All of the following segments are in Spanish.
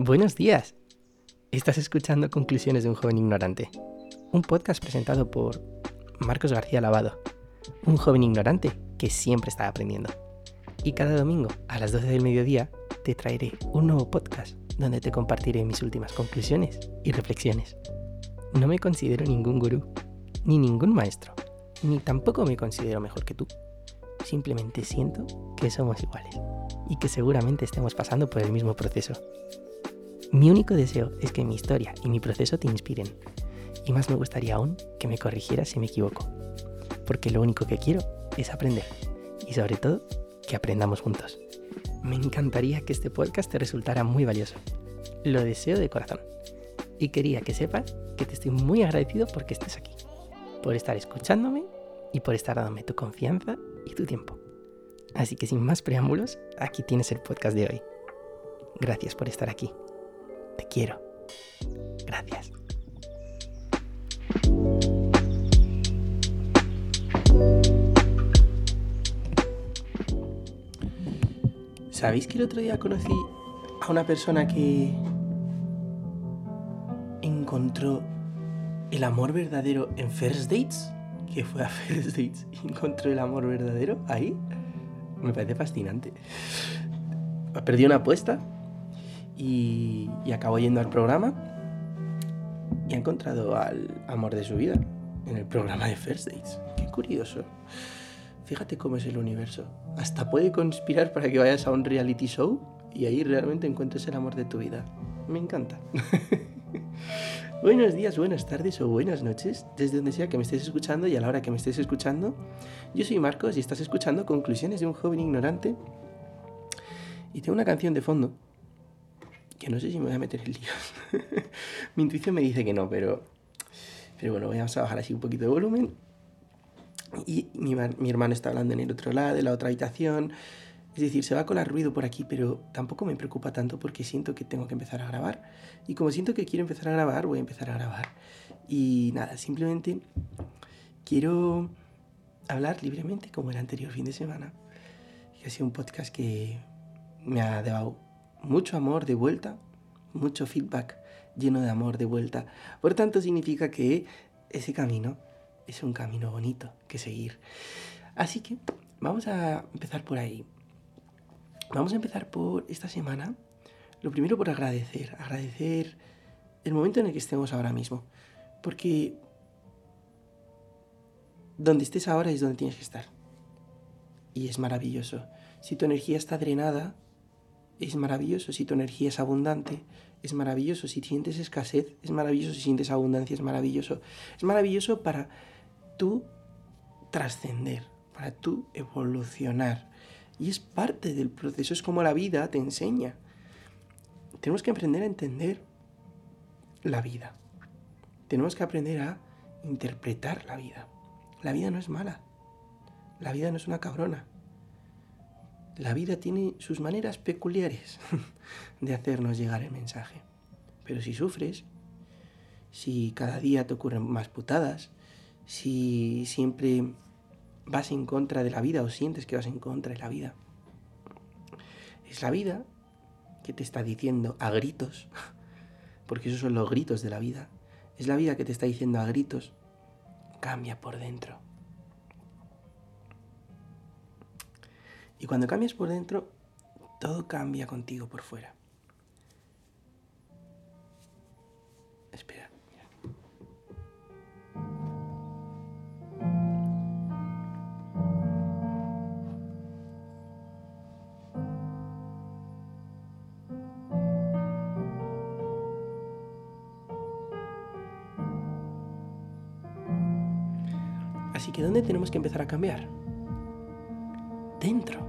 Buenos días. Estás escuchando Conclusiones de un joven ignorante, un podcast presentado por Marcos García Lavado, un joven ignorante que siempre está aprendiendo. Y cada domingo a las 12 del mediodía te traeré un nuevo podcast donde te compartiré mis últimas conclusiones y reflexiones. No me considero ningún gurú, ni ningún maestro, ni tampoco me considero mejor que tú. Simplemente siento que somos iguales y que seguramente estemos pasando por el mismo proceso. Mi único deseo es que mi historia y mi proceso te inspiren. Y más me gustaría aún que me corrigieras si me equivoco. Porque lo único que quiero es aprender. Y sobre todo, que aprendamos juntos. Me encantaría que este podcast te resultara muy valioso. Lo deseo de corazón. Y quería que sepas que te estoy muy agradecido porque estés aquí. Por estar escuchándome y por estar dándome tu confianza y tu tiempo. Así que sin más preámbulos, aquí tienes el podcast de hoy. Gracias por estar aquí. Te quiero. Gracias. ¿Sabéis que el otro día conocí a una persona que encontró el amor verdadero en First Dates? Que fue a First Dates y encontró el amor verdadero ahí. Me parece fascinante. Perdí una apuesta y, acabó yendo al programa y ha encontrado al amor de su vida en el programa de First Dates. Qué curioso. Fíjate cómo es el universo. Hasta puede conspirar para que vayas a un reality show y ahí realmente encuentres el amor de tu vida. Me encanta. Buenos días, buenas tardes o buenas noches, desde donde sea que me estés escuchando y a la hora que me estés escuchando. Yo soy Marcos y estás escuchando Conclusiones de un joven ignorante. Y tengo una canción de fondo que no sé si me voy a meter en líos. Mi intuición me dice que no, pero, pero bueno, vamos a bajar así un poquito de volumen. Y mi, mi hermano está hablando en el otro lado, de la otra habitación. Es decir, se va a colar ruido por aquí, pero tampoco me preocupa tanto porque siento que tengo que empezar a grabar. Y como siento que quiero empezar a grabar, voy a empezar a grabar. Y nada, simplemente quiero hablar libremente como el anterior fin de semana. Que ha sido un podcast que me ha dado mucho amor de vuelta, mucho feedback lleno de amor de vuelta. Por tanto, significa que ese camino es un camino bonito que seguir. Así que vamos a empezar por ahí. Vamos a empezar por esta semana. Lo primero por agradecer, agradecer el momento en el que estemos ahora mismo. Porque donde estés ahora es donde tienes que estar. Y es maravilloso. Si tu energía está drenada, es maravilloso. Si tu energía es abundante, es maravilloso. Si sientes escasez, es maravilloso. Si sientes abundancia, es maravilloso. Es maravilloso para tú trascender, para tú evolucionar. Y es parte del proceso, es como la vida te enseña. Tenemos que aprender a entender la vida. Tenemos que aprender a interpretar la vida. La vida no es mala. La vida no es una cabrona. La vida tiene sus maneras peculiares de hacernos llegar el mensaje. Pero si sufres, si cada día te ocurren más putadas, si siempre vas en contra de la vida o sientes que vas en contra de la vida, es la vida que te está diciendo a gritos, porque esos son los gritos de la vida, es la vida que te está diciendo a gritos, cambia por dentro. Y cuando cambias por dentro, todo cambia contigo por fuera. Espera. Así que ¿dónde tenemos que empezar a cambiar? Dentro.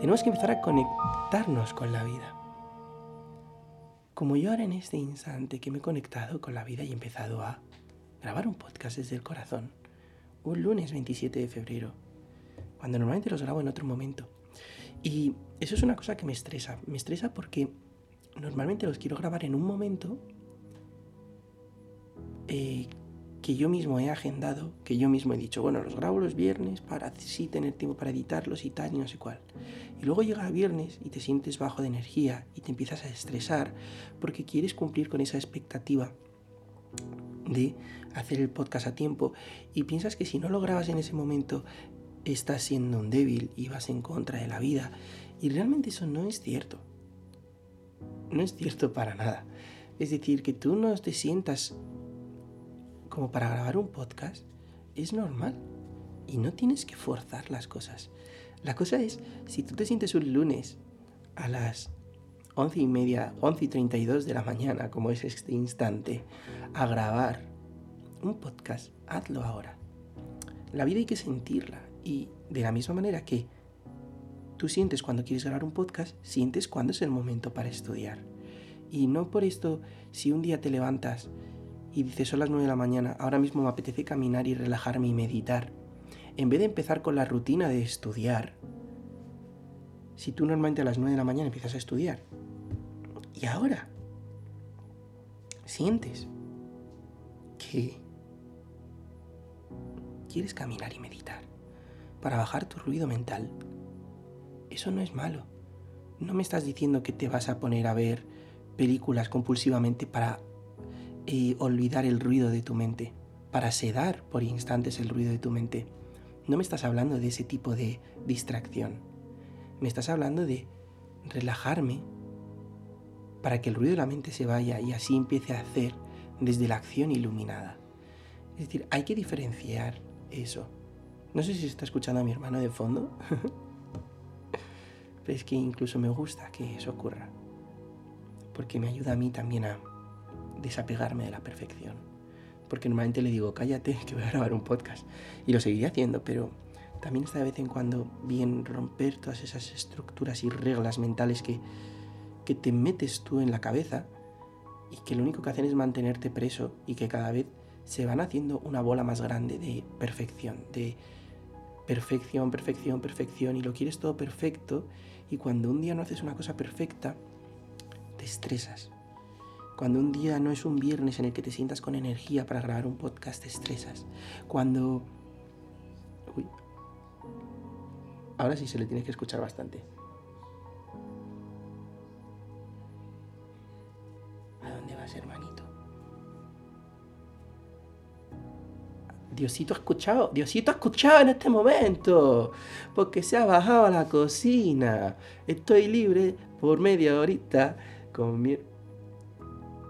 Tenemos que empezar a conectarnos con la vida. Como yo ahora en este instante que me he conectado con la vida y he empezado a grabar un podcast desde el corazón, un lunes 27 de febrero, cuando normalmente los grabo en otro momento. Y eso es una cosa que me estresa. Me estresa porque normalmente los quiero grabar en un momento eh, que yo mismo he agendado, que yo mismo he dicho, bueno, los grabo los viernes para así tener tiempo para editarlos y tal y no sé cuál. Y luego llega el viernes y te sientes bajo de energía y te empiezas a estresar porque quieres cumplir con esa expectativa de hacer el podcast a tiempo y piensas que si no lo grabas en ese momento estás siendo un débil y vas en contra de la vida. Y realmente eso no es cierto. No es cierto para nada. Es decir, que tú no te sientas como para grabar un podcast es normal y no tienes que forzar las cosas. La cosa es, si tú te sientes un lunes a las once y media, once y treinta y dos de la mañana, como es este instante, a grabar un podcast, hazlo ahora. La vida hay que sentirla y de la misma manera que tú sientes cuando quieres grabar un podcast, sientes cuando es el momento para estudiar. Y no por esto, si un día te levantas y dices son las 9 de la mañana, ahora mismo me apetece caminar y relajarme y meditar, en vez de empezar con la rutina de estudiar, si tú normalmente a las 9 de la mañana empiezas a estudiar, y ahora sientes que quieres caminar y meditar para bajar tu ruido mental, eso no es malo. No me estás diciendo que te vas a poner a ver películas compulsivamente para eh, olvidar el ruido de tu mente, para sedar por instantes el ruido de tu mente. No me estás hablando de ese tipo de distracción. Me estás hablando de relajarme para que el ruido de la mente se vaya y así empiece a hacer desde la acción iluminada. Es decir, hay que diferenciar eso. No sé si se está escuchando a mi hermano de fondo, pero es que incluso me gusta que eso ocurra, porque me ayuda a mí también a desapegarme de la perfección. Porque normalmente le digo, cállate, que voy a grabar un podcast. Y lo seguiré haciendo, pero también está de vez en cuando bien romper todas esas estructuras y reglas mentales que, que te metes tú en la cabeza y que lo único que hacen es mantenerte preso y que cada vez se van haciendo una bola más grande de perfección, de perfección, perfección, perfección, y lo quieres todo perfecto, y cuando un día no haces una cosa perfecta, te estresas. Cuando un día no es un viernes en el que te sientas con energía para grabar un podcast, te estresas. Cuando... Uy. Ahora sí se le tiene que escuchar bastante. ¿A dónde vas, hermanito? Diosito ha escuchado, Diosito ha escuchado en este momento, porque se ha bajado a la cocina. Estoy libre por media horita con mi...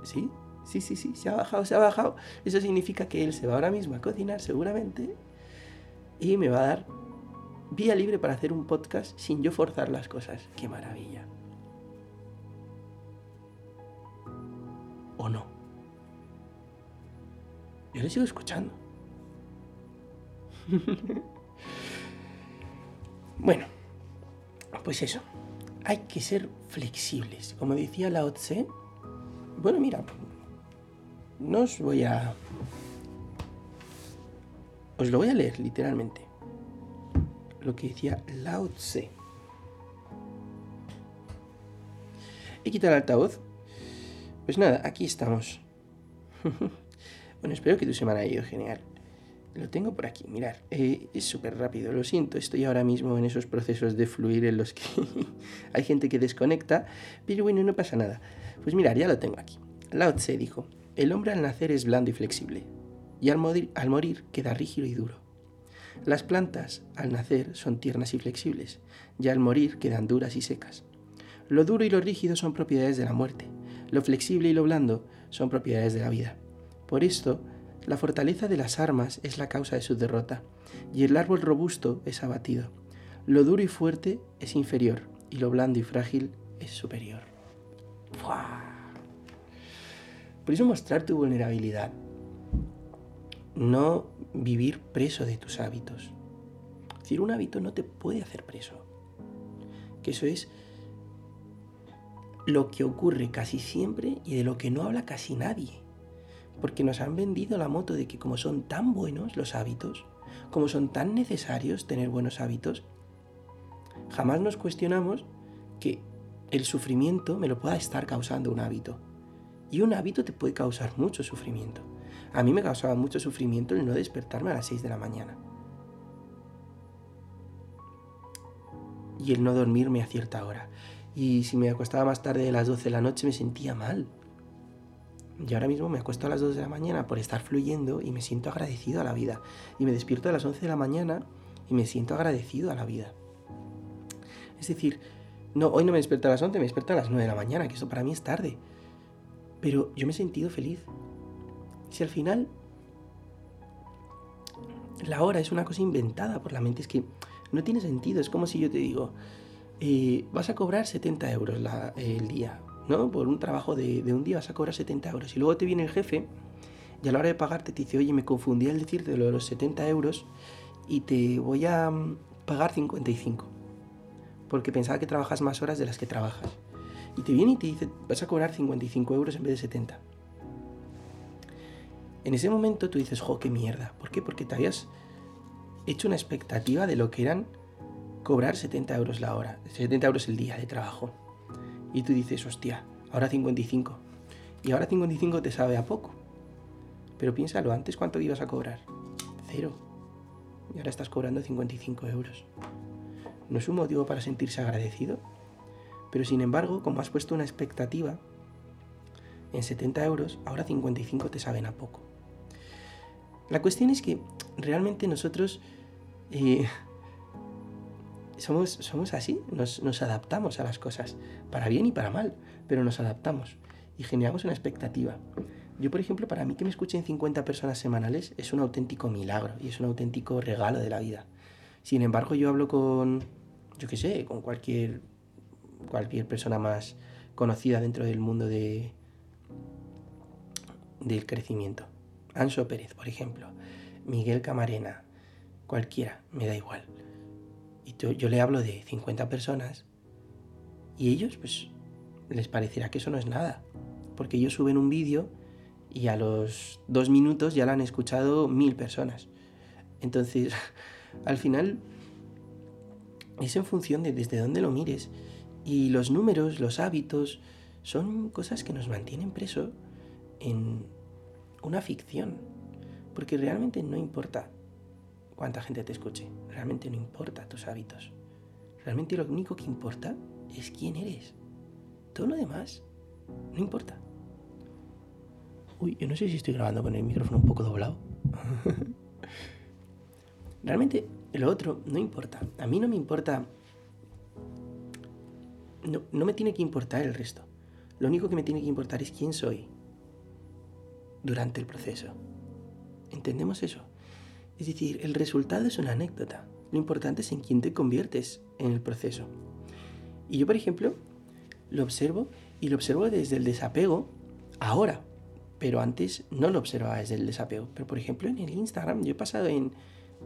¿Sí? Sí, sí, sí, se ha bajado, se ha bajado. Eso significa que él se va ahora mismo a cocinar seguramente y me va a dar vía libre para hacer un podcast sin yo forzar las cosas. ¡Qué maravilla! ¿O no? Yo le sigo escuchando. bueno, pues eso. Hay que ser flexibles. Como decía Lao Tse, bueno, mira, no os voy a... Os lo voy a leer literalmente. Lo que decía Lao Tse. He quitado el altavoz. Pues nada, aquí estamos. bueno, espero que tu semana haya ido genial. Lo tengo por aquí, mirar. Eh, es súper rápido, lo siento. Estoy ahora mismo en esos procesos de fluir en los que hay gente que desconecta, pero bueno, no pasa nada. Pues mirar, ya lo tengo aquí. Lao Tse dijo, el hombre al nacer es blando y flexible, y al morir, al morir queda rígido y duro. Las plantas al nacer son tiernas y flexibles, y al morir quedan duras y secas. Lo duro y lo rígido son propiedades de la muerte, lo flexible y lo blando son propiedades de la vida. Por esto, la fortaleza de las armas es la causa de su derrota, y el árbol robusto es abatido. Lo duro y fuerte es inferior, y lo blando y frágil es superior. Por eso mostrar tu vulnerabilidad. No vivir preso de tus hábitos. Es decir, un hábito no te puede hacer preso. Que eso es lo que ocurre casi siempre y de lo que no habla casi nadie porque nos han vendido la moto de que como son tan buenos los hábitos, como son tan necesarios tener buenos hábitos, jamás nos cuestionamos que el sufrimiento me lo pueda estar causando un hábito. Y un hábito te puede causar mucho sufrimiento. A mí me causaba mucho sufrimiento el no despertarme a las 6 de la mañana. Y el no dormirme a cierta hora. Y si me acostaba más tarde de las 12 de la noche me sentía mal. Y ahora mismo me acuesto a las 2 de la mañana por estar fluyendo y me siento agradecido a la vida. Y me despierto a las 11 de la mañana y me siento agradecido a la vida. Es decir, no, hoy no me despierto a las 11, me despierto a las 9 de la mañana, que eso para mí es tarde. Pero yo me he sentido feliz. Si al final la hora es una cosa inventada por la mente, es que no tiene sentido. Es como si yo te digo, eh, vas a cobrar 70 euros el día. ¿No? Por un trabajo de, un día vas a cobrar 70 euros. Y luego te viene el jefe y a la hora de pagarte te dice, oye, me confundí al decirte lo de los 70 euros y te voy a mm, pagar 55. Porque pensaba que trabajas más horas de las que trabajas. Y te viene y te dice, vas a cobrar 55 euros en vez de 70. En ese momento tú dices, jo, qué mierda. ¿Por qué? Porque te habías hecho una expectativa de lo que eran cobrar 70 euros la hora, 70 euros el día de trabajo. Y tú dices, hostia, ahora 55. Y ahora 55 te sabe a poco. Pero piénsalo, antes cuánto ibas a cobrar? Cero. Y ahora estás cobrando 55 euros. ¿No es un motivo para sentirse agradecido? Pero sin embargo, como has puesto una expectativa en 70 euros, ahora 55 te saben a poco. La cuestión es que realmente nosotros eh, somos, somos así, nos, adaptamos a las cosas, para bien y para mal, pero nos adaptamos y generamos una expectativa. Yo, por ejemplo, para mí que me escuchen 50 personas semanales es un auténtico milagro y es un auténtico regalo de la vida. Sin embargo, yo hablo con, yo qué sé, con cualquier, cualquier persona más conocida dentro del mundo de, del crecimiento. Anso Pérez, por ejemplo, Miguel Camarena, cualquiera, me da igual yo, le hablo de 50 personas y ellos pues les parecerá que eso no es nada, porque ellos suben un vídeo y a los dos minutos ya lo han escuchado mil personas. Entonces, al final es en función de desde dónde lo mires y los números, los hábitos, son cosas que nos mantienen preso en una ficción, porque realmente no importa cuánta gente te escuche. Realmente no importa tus hábitos. Realmente lo único que importa es quién eres. Todo lo demás no importa. Uy, yo no sé si estoy grabando con el micrófono un poco doblado. Realmente lo otro no importa. A mí no me importa... No, no me tiene que importar el resto. Lo único que me tiene que importar es quién soy durante el proceso. ¿Entendemos eso? Es decir, el resultado es una anécdota. Lo importante es en quién te conviertes en el proceso. Y yo, por ejemplo, lo observo y lo observo desde el desapego ahora, pero antes no lo observaba desde el desapego. Pero, por ejemplo, en el Instagram yo he pasado en,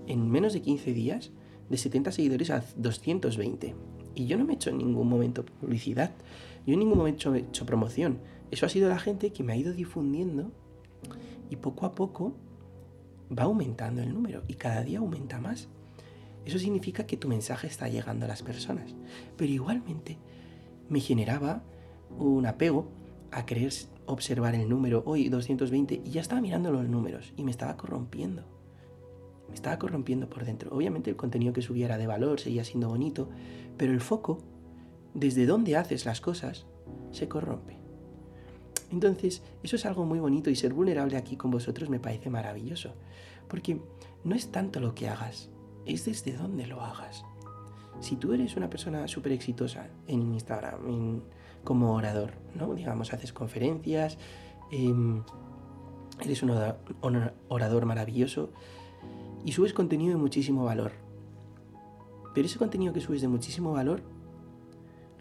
en menos de 15 días de 70 seguidores a 220. Y yo no me he hecho en ningún momento publicidad, yo en ningún momento he hecho promoción. Eso ha sido la gente que me ha ido difundiendo y poco a poco va aumentando el número y cada día aumenta más. Eso significa que tu mensaje está llegando a las personas. Pero igualmente me generaba un apego a querer observar el número hoy 220 y ya estaba mirando los números y me estaba corrompiendo. Me estaba corrompiendo por dentro. Obviamente el contenido que subiera de valor seguía siendo bonito, pero el foco, desde donde haces las cosas, se corrompe. Entonces, eso es algo muy bonito y ser vulnerable aquí con vosotros me parece maravilloso, porque no es tanto lo que hagas, es desde dónde lo hagas. Si tú eres una persona súper exitosa en Instagram, como orador, ¿no? Digamos, haces conferencias, em, eres un orador maravilloso y subes contenido de muchísimo valor. Pero ese contenido que subes de muchísimo valor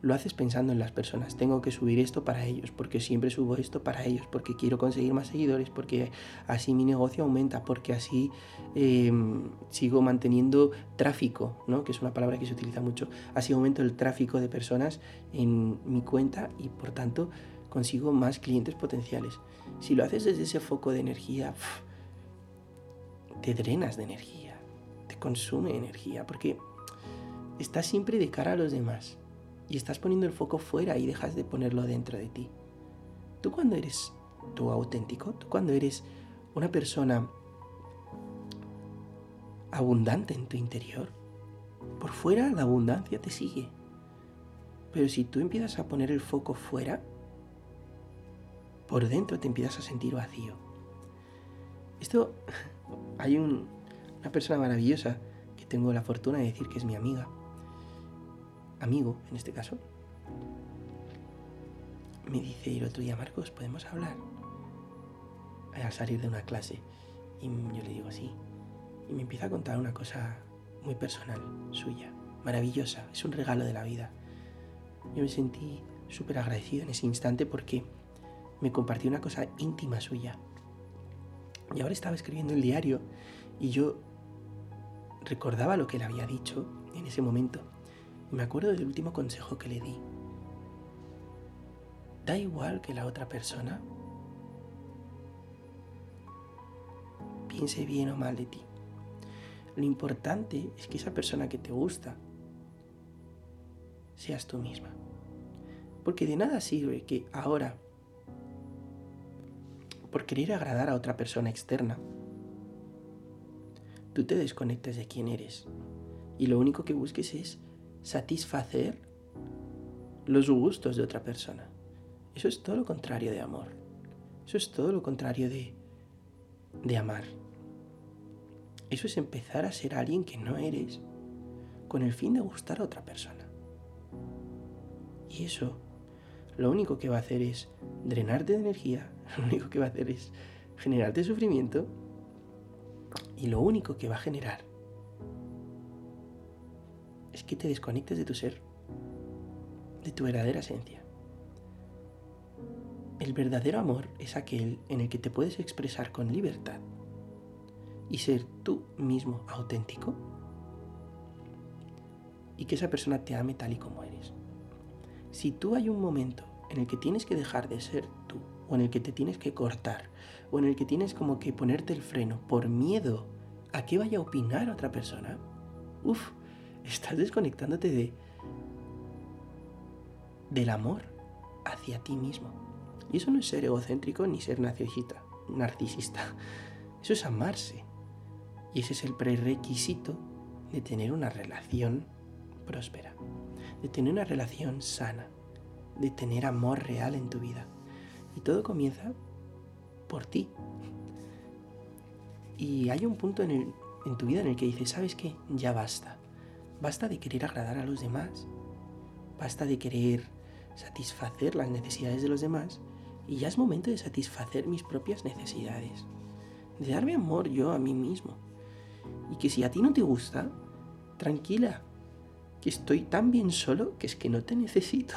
lo haces pensando en las personas. Tengo que subir esto para ellos, porque siempre subo esto para ellos, porque quiero conseguir más seguidores, porque así mi negocio aumenta, porque así em, sigo manteniendo tráfico, ¿no? que es una palabra que se utiliza mucho. Así aumento el tráfico de personas en mi cuenta y por tanto consigo más clientes potenciales. Si lo haces desde ese foco de energía, te drenas de energía, te consume energía, porque estás siempre de cara a los demás y estás poniendo el foco fuera y dejas de ponerlo dentro de ti. Tú cuando eres tú auténtico, tú cuando eres una persona abundante en tu interior, por fuera la abundancia te sigue. Pero si tú empiezas a poner el foco fuera, por dentro te empiezas a sentir vacío. Esto, hay una persona maravillosa que tengo la fortuna de decir que es mi amiga, amigo en este caso, me dice el otro día, Marcos, ¿podemos hablar? Al salir de una clase. Y yo le digo, sí. Y me empieza a contar una cosa muy personal, suya, maravillosa, es un regalo de la vida. Yo me sentí súper agradecido en ese instante porque me compartió una cosa íntima suya. Y ahora estaba escribiendo el diario y yo recordaba lo que le había dicho en ese momento. Me acuerdo del último consejo que le di. Da igual que la otra persona piense bien o mal de ti. Lo importante es que esa persona que te gusta seas tú misma. Porque de nada sirve que ahora, por querer agradar a otra persona externa, tú te desconectes de quién eres y lo único que busques es satisfacer los gustos de otra persona. Eso es todo lo contrario de amor. Eso es todo lo contrario de, de amar. Eso es empezar a ser alguien que no eres con el fin de gustar a otra persona. Y eso lo único que va a hacer es drenarte de energía, lo único que va a hacer es generarte sufrimiento y lo único que va a generar que te desconectes de tu ser, de tu verdadera esencia. El verdadero amor es aquel en el que te puedes expresar con libertad y ser tú mismo auténtico y que esa persona te ame tal y como eres. Si tú hay un momento en el que tienes que dejar de ser tú o en el que te tienes que cortar o en el que tienes como que ponerte el freno por miedo a que vaya a opinar otra persona, uff, estás desconectándote de del amor hacia ti mismo. Y eso no es ser egocéntrico ni ser narcisista, narcisista. Eso es amarse. Y ese es el prerequisito de tener una relación próspera, de tener una relación sana, de tener amor real en tu vida. Y todo comienza por ti. Y hay un punto en, tu vida en el que dices, ¿sabes qué? Ya basta. Basta de querer agradar a los demás. Basta de querer satisfacer las necesidades de los demás. Y ya es momento de satisfacer mis propias necesidades. De darme amor yo a mí mismo y que si a ti no te gusta, tranquila, que estoy tan bien solo que es que no te necesito.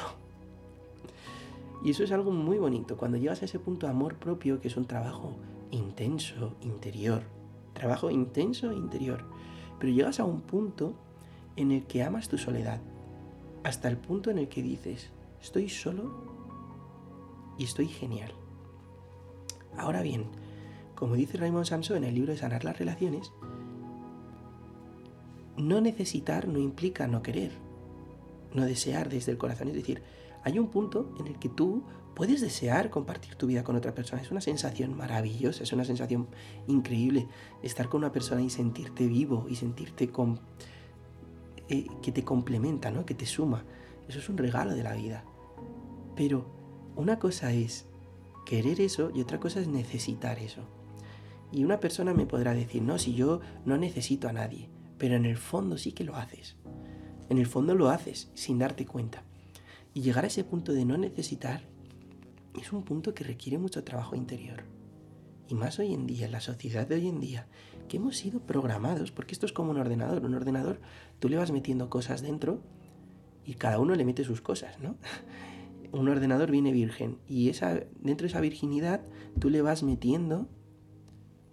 Y eso es algo muy bonito, cuando llegas a ese punto de amor propio, que es un trabajo intenso, interior, trabajo intenso interior, pero llegas a un punto en el que amas tu soledad, hasta el punto en el que dices, estoy solo y estoy genial. Ahora bien, como dice Raymond Samson en el libro de Sanar las Relaciones, no necesitar no implica no querer, no desear desde el corazón. Es decir, hay un punto en el que tú puedes desear compartir tu vida con otra persona. Es una sensación maravillosa, es una sensación increíble estar con una persona y sentirte vivo y sentirte con, que te complementa, ¿no? que te suma. Eso es un regalo de la vida. Pero una cosa es querer eso y otra cosa es necesitar eso. Y una persona me podrá decir, no, si yo no necesito a nadie pero en el fondo sí que lo haces. En el fondo lo haces sin darte cuenta. Y llegar a ese punto de no necesitar es un punto que requiere mucho trabajo interior. Y más hoy en día, en la sociedad de hoy en día, que hemos sido programados, porque esto es como un ordenador. Un ordenador, tú le vas metiendo cosas dentro y cada uno le mete sus cosas, ¿no? Un ordenador viene virgen y esa, dentro de esa virginidad tú le vas metiendo...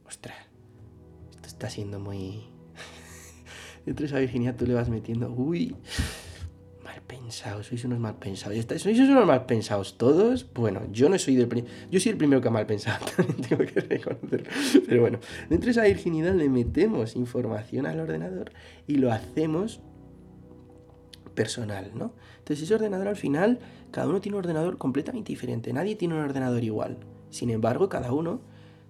Ostras, esto está siendo muy, dentro de esa virginidad tú le vas metiendo, uy, pensados, sois unos mal pensados. ¿Sois unos mal pensados todos? Bueno, yo no soy del yo soy el primero que ha mal pensado, tengo que reconocerlo. Pero bueno, dentro de esa virginidad le metemos información al ordenador y lo hacemos personal, ¿no? Entonces ese ordenador al final, cada uno tiene un ordenador completamente diferente, nadie tiene un ordenador igual. Sin embargo, cada uno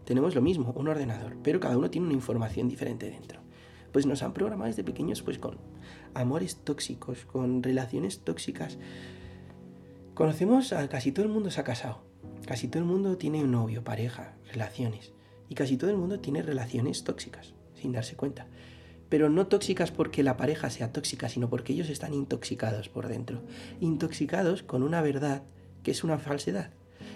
tenemos lo mismo, un ordenador, pero cada uno tiene una información diferente dentro. Pues nos han programado desde pequeños pues con amores tóxicos, con relaciones tóxicas. Conocemos a casi todo el mundo se ha casado, casi todo el mundo tiene un novio, pareja, relaciones, y casi todo el mundo tiene relaciones tóxicas, sin darse cuenta. Pero no tóxicas porque la pareja sea tóxica, sino porque ellos están intoxicados por dentro, intoxicados con una verdad que es una falsedad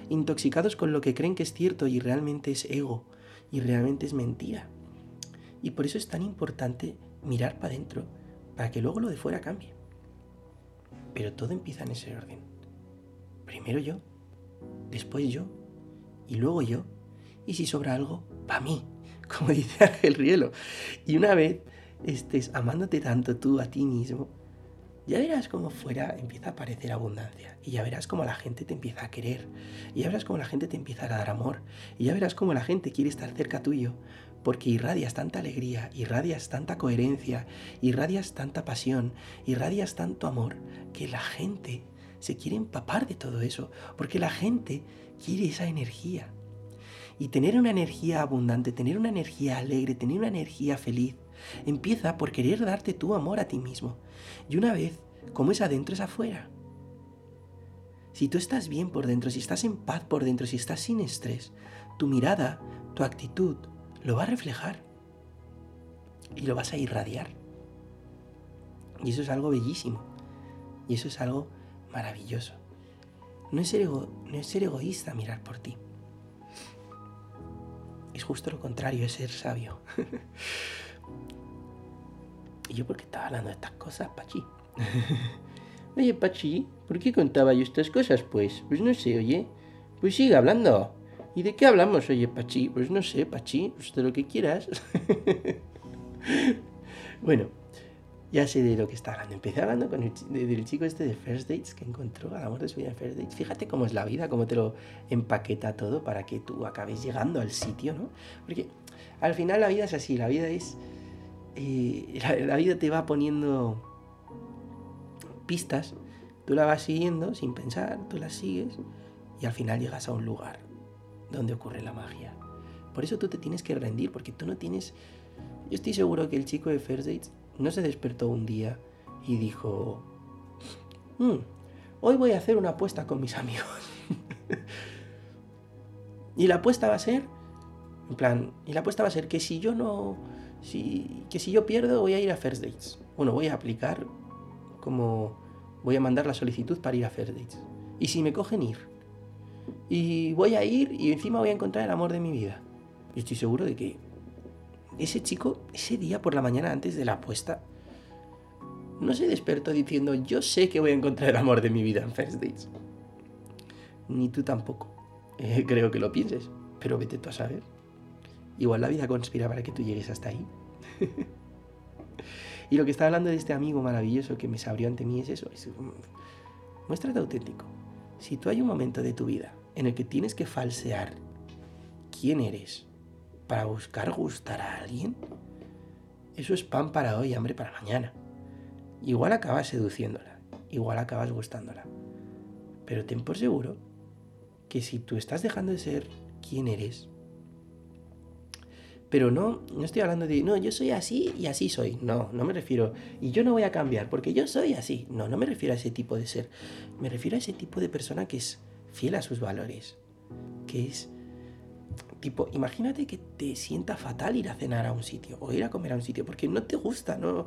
intoxicados con lo que creen que es cierto y realmente es ego y realmente es mentira. Y por eso es tan importante mirar para adentro para que luego lo de fuera cambie. Pero todo empieza en ese orden. Primero yo, después yo, y luego yo, y si sobra algo, para mí, como dice Ángel Rielo. Y una vez estés amándote tanto tú a ti mismo, ya verás cómo fuera empieza a aparecer abundancia. Y ya verás cómo la gente te empieza a querer. Y ya verás cómo la gente te empieza a dar amor. Y ya verás cómo la gente quiere estar cerca tuyo. Porque irradias tanta alegría, irradias tanta coherencia, irradias tanta pasión, irradias tanto amor, que la gente se quiere empapar de todo eso. Porque la gente quiere esa energía. Y tener una energía abundante, tener una energía alegre, tener una energía feliz, Empieza por querer darte tu amor a ti mismo. Y una vez, como es adentro, es afuera. Si tú estás bien por dentro, si estás en paz por dentro, si estás sin estrés, tu mirada, tu actitud, lo va a reflejar. Y lo vas a irradiar. Y eso es algo bellísimo. Y eso es algo maravilloso. No es ser, no es ser egoísta mirar por ti. Es justo lo contrario, es ser sabio. ¿Y yo por qué estaba hablando de estas cosas, Pachi? oye, Pachi, ¿por qué contaba yo estas cosas, pues? Pues no sé, oye. Pues sigue hablando. ¿Y de qué hablamos, oye, Pachi? Pues no sé, Pachi, pues de lo que quieras. bueno, ya sé de lo que está hablando. Empecé hablando con el, del chico este de First Dates que encontró al amor de su vida en First Dates. Fíjate cómo es la vida, cómo te lo empaqueta todo para que tú acabes llegando al sitio, ¿no? Porque al final la vida es así, la vida es la, vida te va poniendo pistas, tú la vas siguiendo sin pensar, tú las sigues y al final llegas a un lugar donde ocurre la magia. Por eso tú te tienes que rendir, porque tú no tienes... Yo estoy seguro que el chico de First Dates no se despertó un día y dijo, mm, hoy voy a hacer una apuesta con mis amigos. y la apuesta va a ser, en plan, y la apuesta va a ser que si yo no si, que si yo pierdo voy a ir a First Dates. Bueno, voy a aplicar como voy a mandar la solicitud para ir a First Dates. Y si me cogen ir. Y voy a ir y encima voy a encontrar el amor de mi vida. Y estoy seguro de que ese chico, ese día por la mañana antes de la apuesta, no se despertó diciendo yo sé que voy a encontrar el amor de mi vida en First Dates. Ni tú tampoco. Eh, creo que lo pienses, pero vete tú a saber. Igual la vida conspira para que tú llegues hasta ahí. y lo que está hablando de este amigo maravilloso que me se abrió ante mí es eso. Es, mm, muéstrate auténtico. Si tú hay un momento de tu vida en el que tienes que falsear quién eres para buscar gustar a alguien, eso es pan para hoy, hambre para mañana. Igual acabas seduciéndola, igual acabas gustándola. Pero ten por seguro que si tú estás dejando de ser quien eres pero no, no estoy hablando de, no, yo soy así y así soy. No, no me refiero, y yo no voy a cambiar porque yo soy así. No, no me refiero a ese tipo de ser. Me refiero a ese tipo de persona que es fiel a sus valores. Que es, tipo, imagínate que te sienta fatal ir a cenar a un sitio o ir a comer a un sitio porque no te gusta, no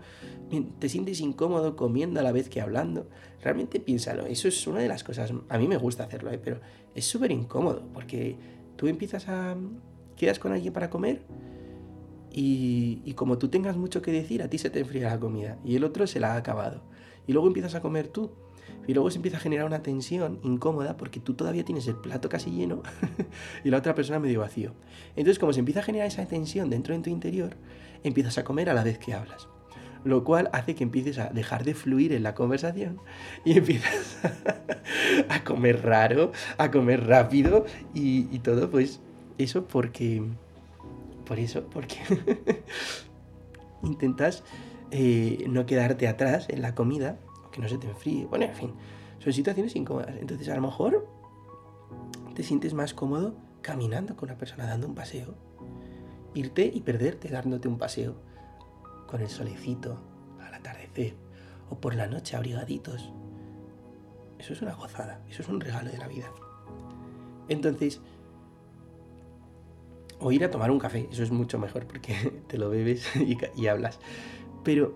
te sientes incómodo comiendo a la vez que hablando. Realmente piénsalo, eso es una de las cosas, a mí me gusta hacerlo, ¿eh? pero es súper incómodo porque tú empiezas a... quedas con alguien para comer y, como tú tengas mucho que decir, a ti se te enfría la comida y el otro se la ha acabado. Y luego empiezas a comer tú. Y luego se empieza a generar una tensión incómoda porque tú todavía tienes el plato casi lleno y la otra persona medio vacío. Entonces, como se empieza a generar esa tensión dentro de tu interior, empiezas a comer a la vez que hablas. Lo cual hace que empieces a dejar de fluir en la conversación y empiezas a comer raro, a comer rápido y, y todo, pues eso porque por eso, porque intentas eh, no quedarte atrás en la comida, que no se te enfríe. Bueno, en fin, son situaciones incómodas. Entonces, a lo mejor te sientes más cómodo caminando con una persona dando un paseo, irte y perderte dándote un paseo con el solecito al atardecer o por la noche abrigaditos. Eso es una gozada, eso es un regalo de la vida. Entonces, o ir a tomar un café, eso es mucho mejor porque te lo bebes y, hablas. Pero,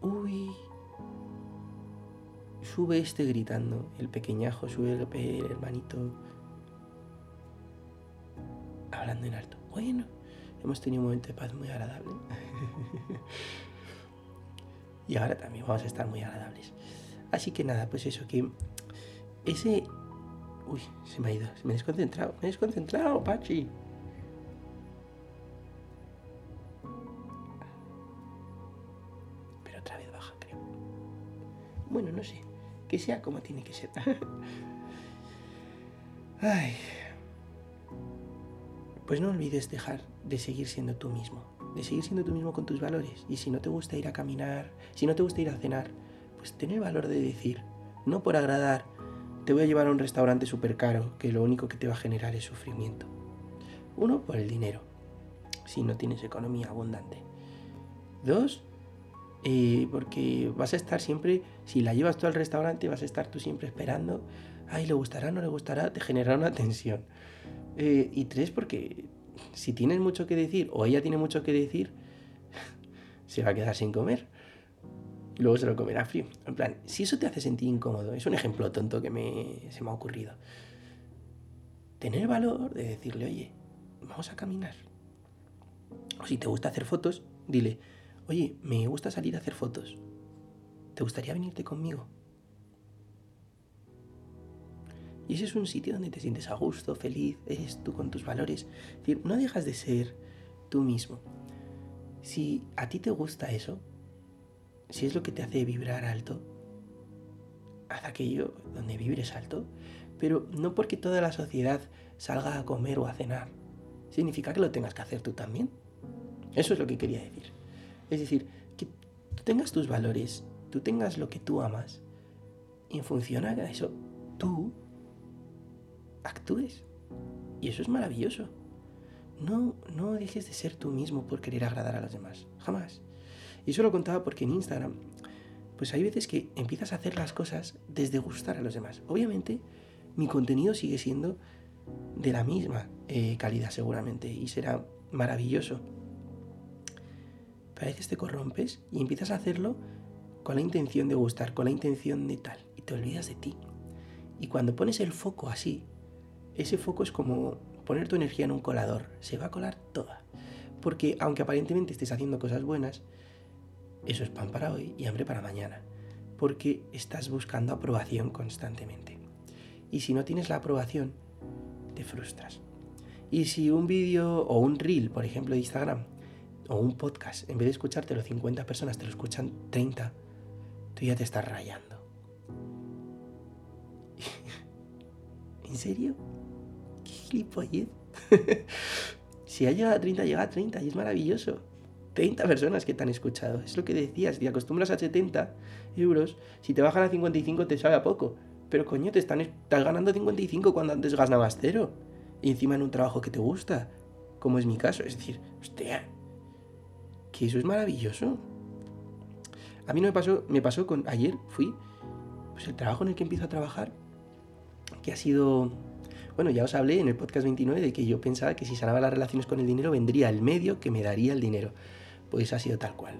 uy, sube este gritando, el pequeñajo, sube el, hermanito hablando en alto. Bueno, hemos tenido un momento de paz muy agradable. y ahora también vamos a estar muy agradables. Así que nada, pues eso, que ese Uy, se me ha ido, se me he desconcentrado, me he desconcentrado, Pachi. Bueno, no sé, que sea como tiene que ser. Ay. Pues no olvides dejar de seguir siendo tú mismo, de seguir siendo tú mismo con tus valores. Y si no te gusta ir a caminar, si no te gusta ir a cenar, pues ten el valor de decir, no por agradar, te voy a llevar a un restaurante súper caro que lo único que te va a generar es sufrimiento. Uno, por el dinero, si no tienes economía abundante. Dos, eh, porque vas a estar siempre, si la llevas tú al restaurante, vas a estar tú siempre esperando, ay, le gustará, no le gustará, te genera una tensión. Eh, y tres, porque si tienes mucho que decir o ella tiene mucho que decir, se va a quedar sin comer luego se lo comerá frío. En plan, si eso te hace sentir incómodo, es un ejemplo tonto que me, se me ha ocurrido. Tener valor de decirle, oye, vamos a caminar. O si te gusta hacer fotos, dile, oye, me gusta salir a hacer fotos. ¿Te gustaría venirte conmigo? Y ese es un sitio donde te sientes a gusto, feliz, eres tú con tus valores. Es decir, no dejas de ser tú mismo. Si a ti te gusta eso, si es lo que te hace vibrar alto, haz aquello donde vibres alto, pero no porque toda la sociedad salga a comer o a cenar, significa que lo tengas que hacer tú también. Eso es lo que quería decir. Es decir, que tú tengas tus valores, tú tengas lo que tú amas, y en función a eso, tú actúes. Y eso es maravilloso. No, no dejes de ser tú mismo por querer agradar a los demás. Jamás. Y eso lo contaba porque en Instagram, pues hay veces que empiezas a hacer las cosas desde gustar a los demás. Obviamente, mi contenido sigue siendo de la misma eh, calidad seguramente y será maravilloso. A veces te corrompes y empiezas a hacerlo con la intención de gustar, con la intención de tal, y te olvidas de ti. Y cuando pones el foco así, ese foco es como poner tu energía en un colador, se va a colar toda. Porque aunque aparentemente estés haciendo cosas bueas, eso es pan para hoy y hambre para mañana, porque estás buscando aprobación constantemente. Y si no tienes la aprobación, te frustras. Y si un vídeo o un reel, por ejemplo, de Instagram, o un podcast, en vez de escuchártelo 50 personas, te lo escuchan 30, tú ya te estás rayando. ¿En serio? ¿Qué gilipollez? si ha llegado a 30, llega a 30 y es maravilloso. 30 personas que te han escuchado. Es lo que decías, te acostumbras a 70 euros, si te bajan a 55 te sabe a poco. Pero coño, te están, estás ganando 55 cuando antes ganabas cero. Y encima en un trabajo que te gusta, como es mi caso. Es decir, hostia, que eso es maravilloso. A mí no me pasó, me pasó con, ayer fui, pues el trabajo en el que empiezo a trabajar, que ha sido bueno, ya os hablé en el podcast 29 de que yo pensaba que si sanaba las relaciones con el dinero vendría el medio que me daría el dinero pues ha sido tal cual.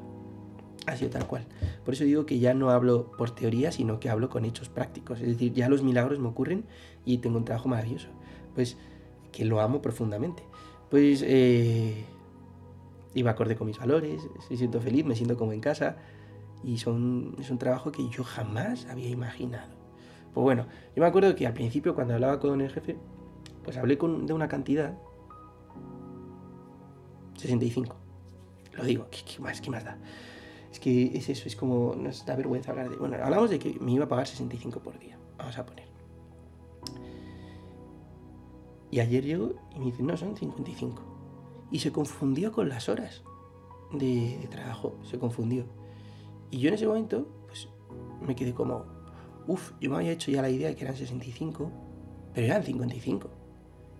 Ha sido tal cual. Por eso digo que ya no hablo por teoría, sino que hablo con hechos prácticos. Es decir, ya los milagros me ocurren y tengo un trabajo maravilloso. Pues que lo amo profundamente. Pues eh, iba acorde con mis valores, me siento feliz, me siento como en casa y son, es un trabajo que yo jamás había imaginado. Pues bueno, yo me acuerdo que al principio cuando hablaba con el jefe, pues hablé con, de una cantidad 65. Lo digo, ¿qué, más, ¿qué más da? Es que es eso, es como, nos da vergüenza hablar de... Bueno, hablamos de que me iba a pagar 65 por día, vamos a poner. Y ayer llegó y me dice, no, son 55. Y se confundió con las horas de, trabajo, se confundió. Y yo en ese momento, pues me quedé como, uff, yo me había hecho ya la idea de que eran 65, pero eran 55.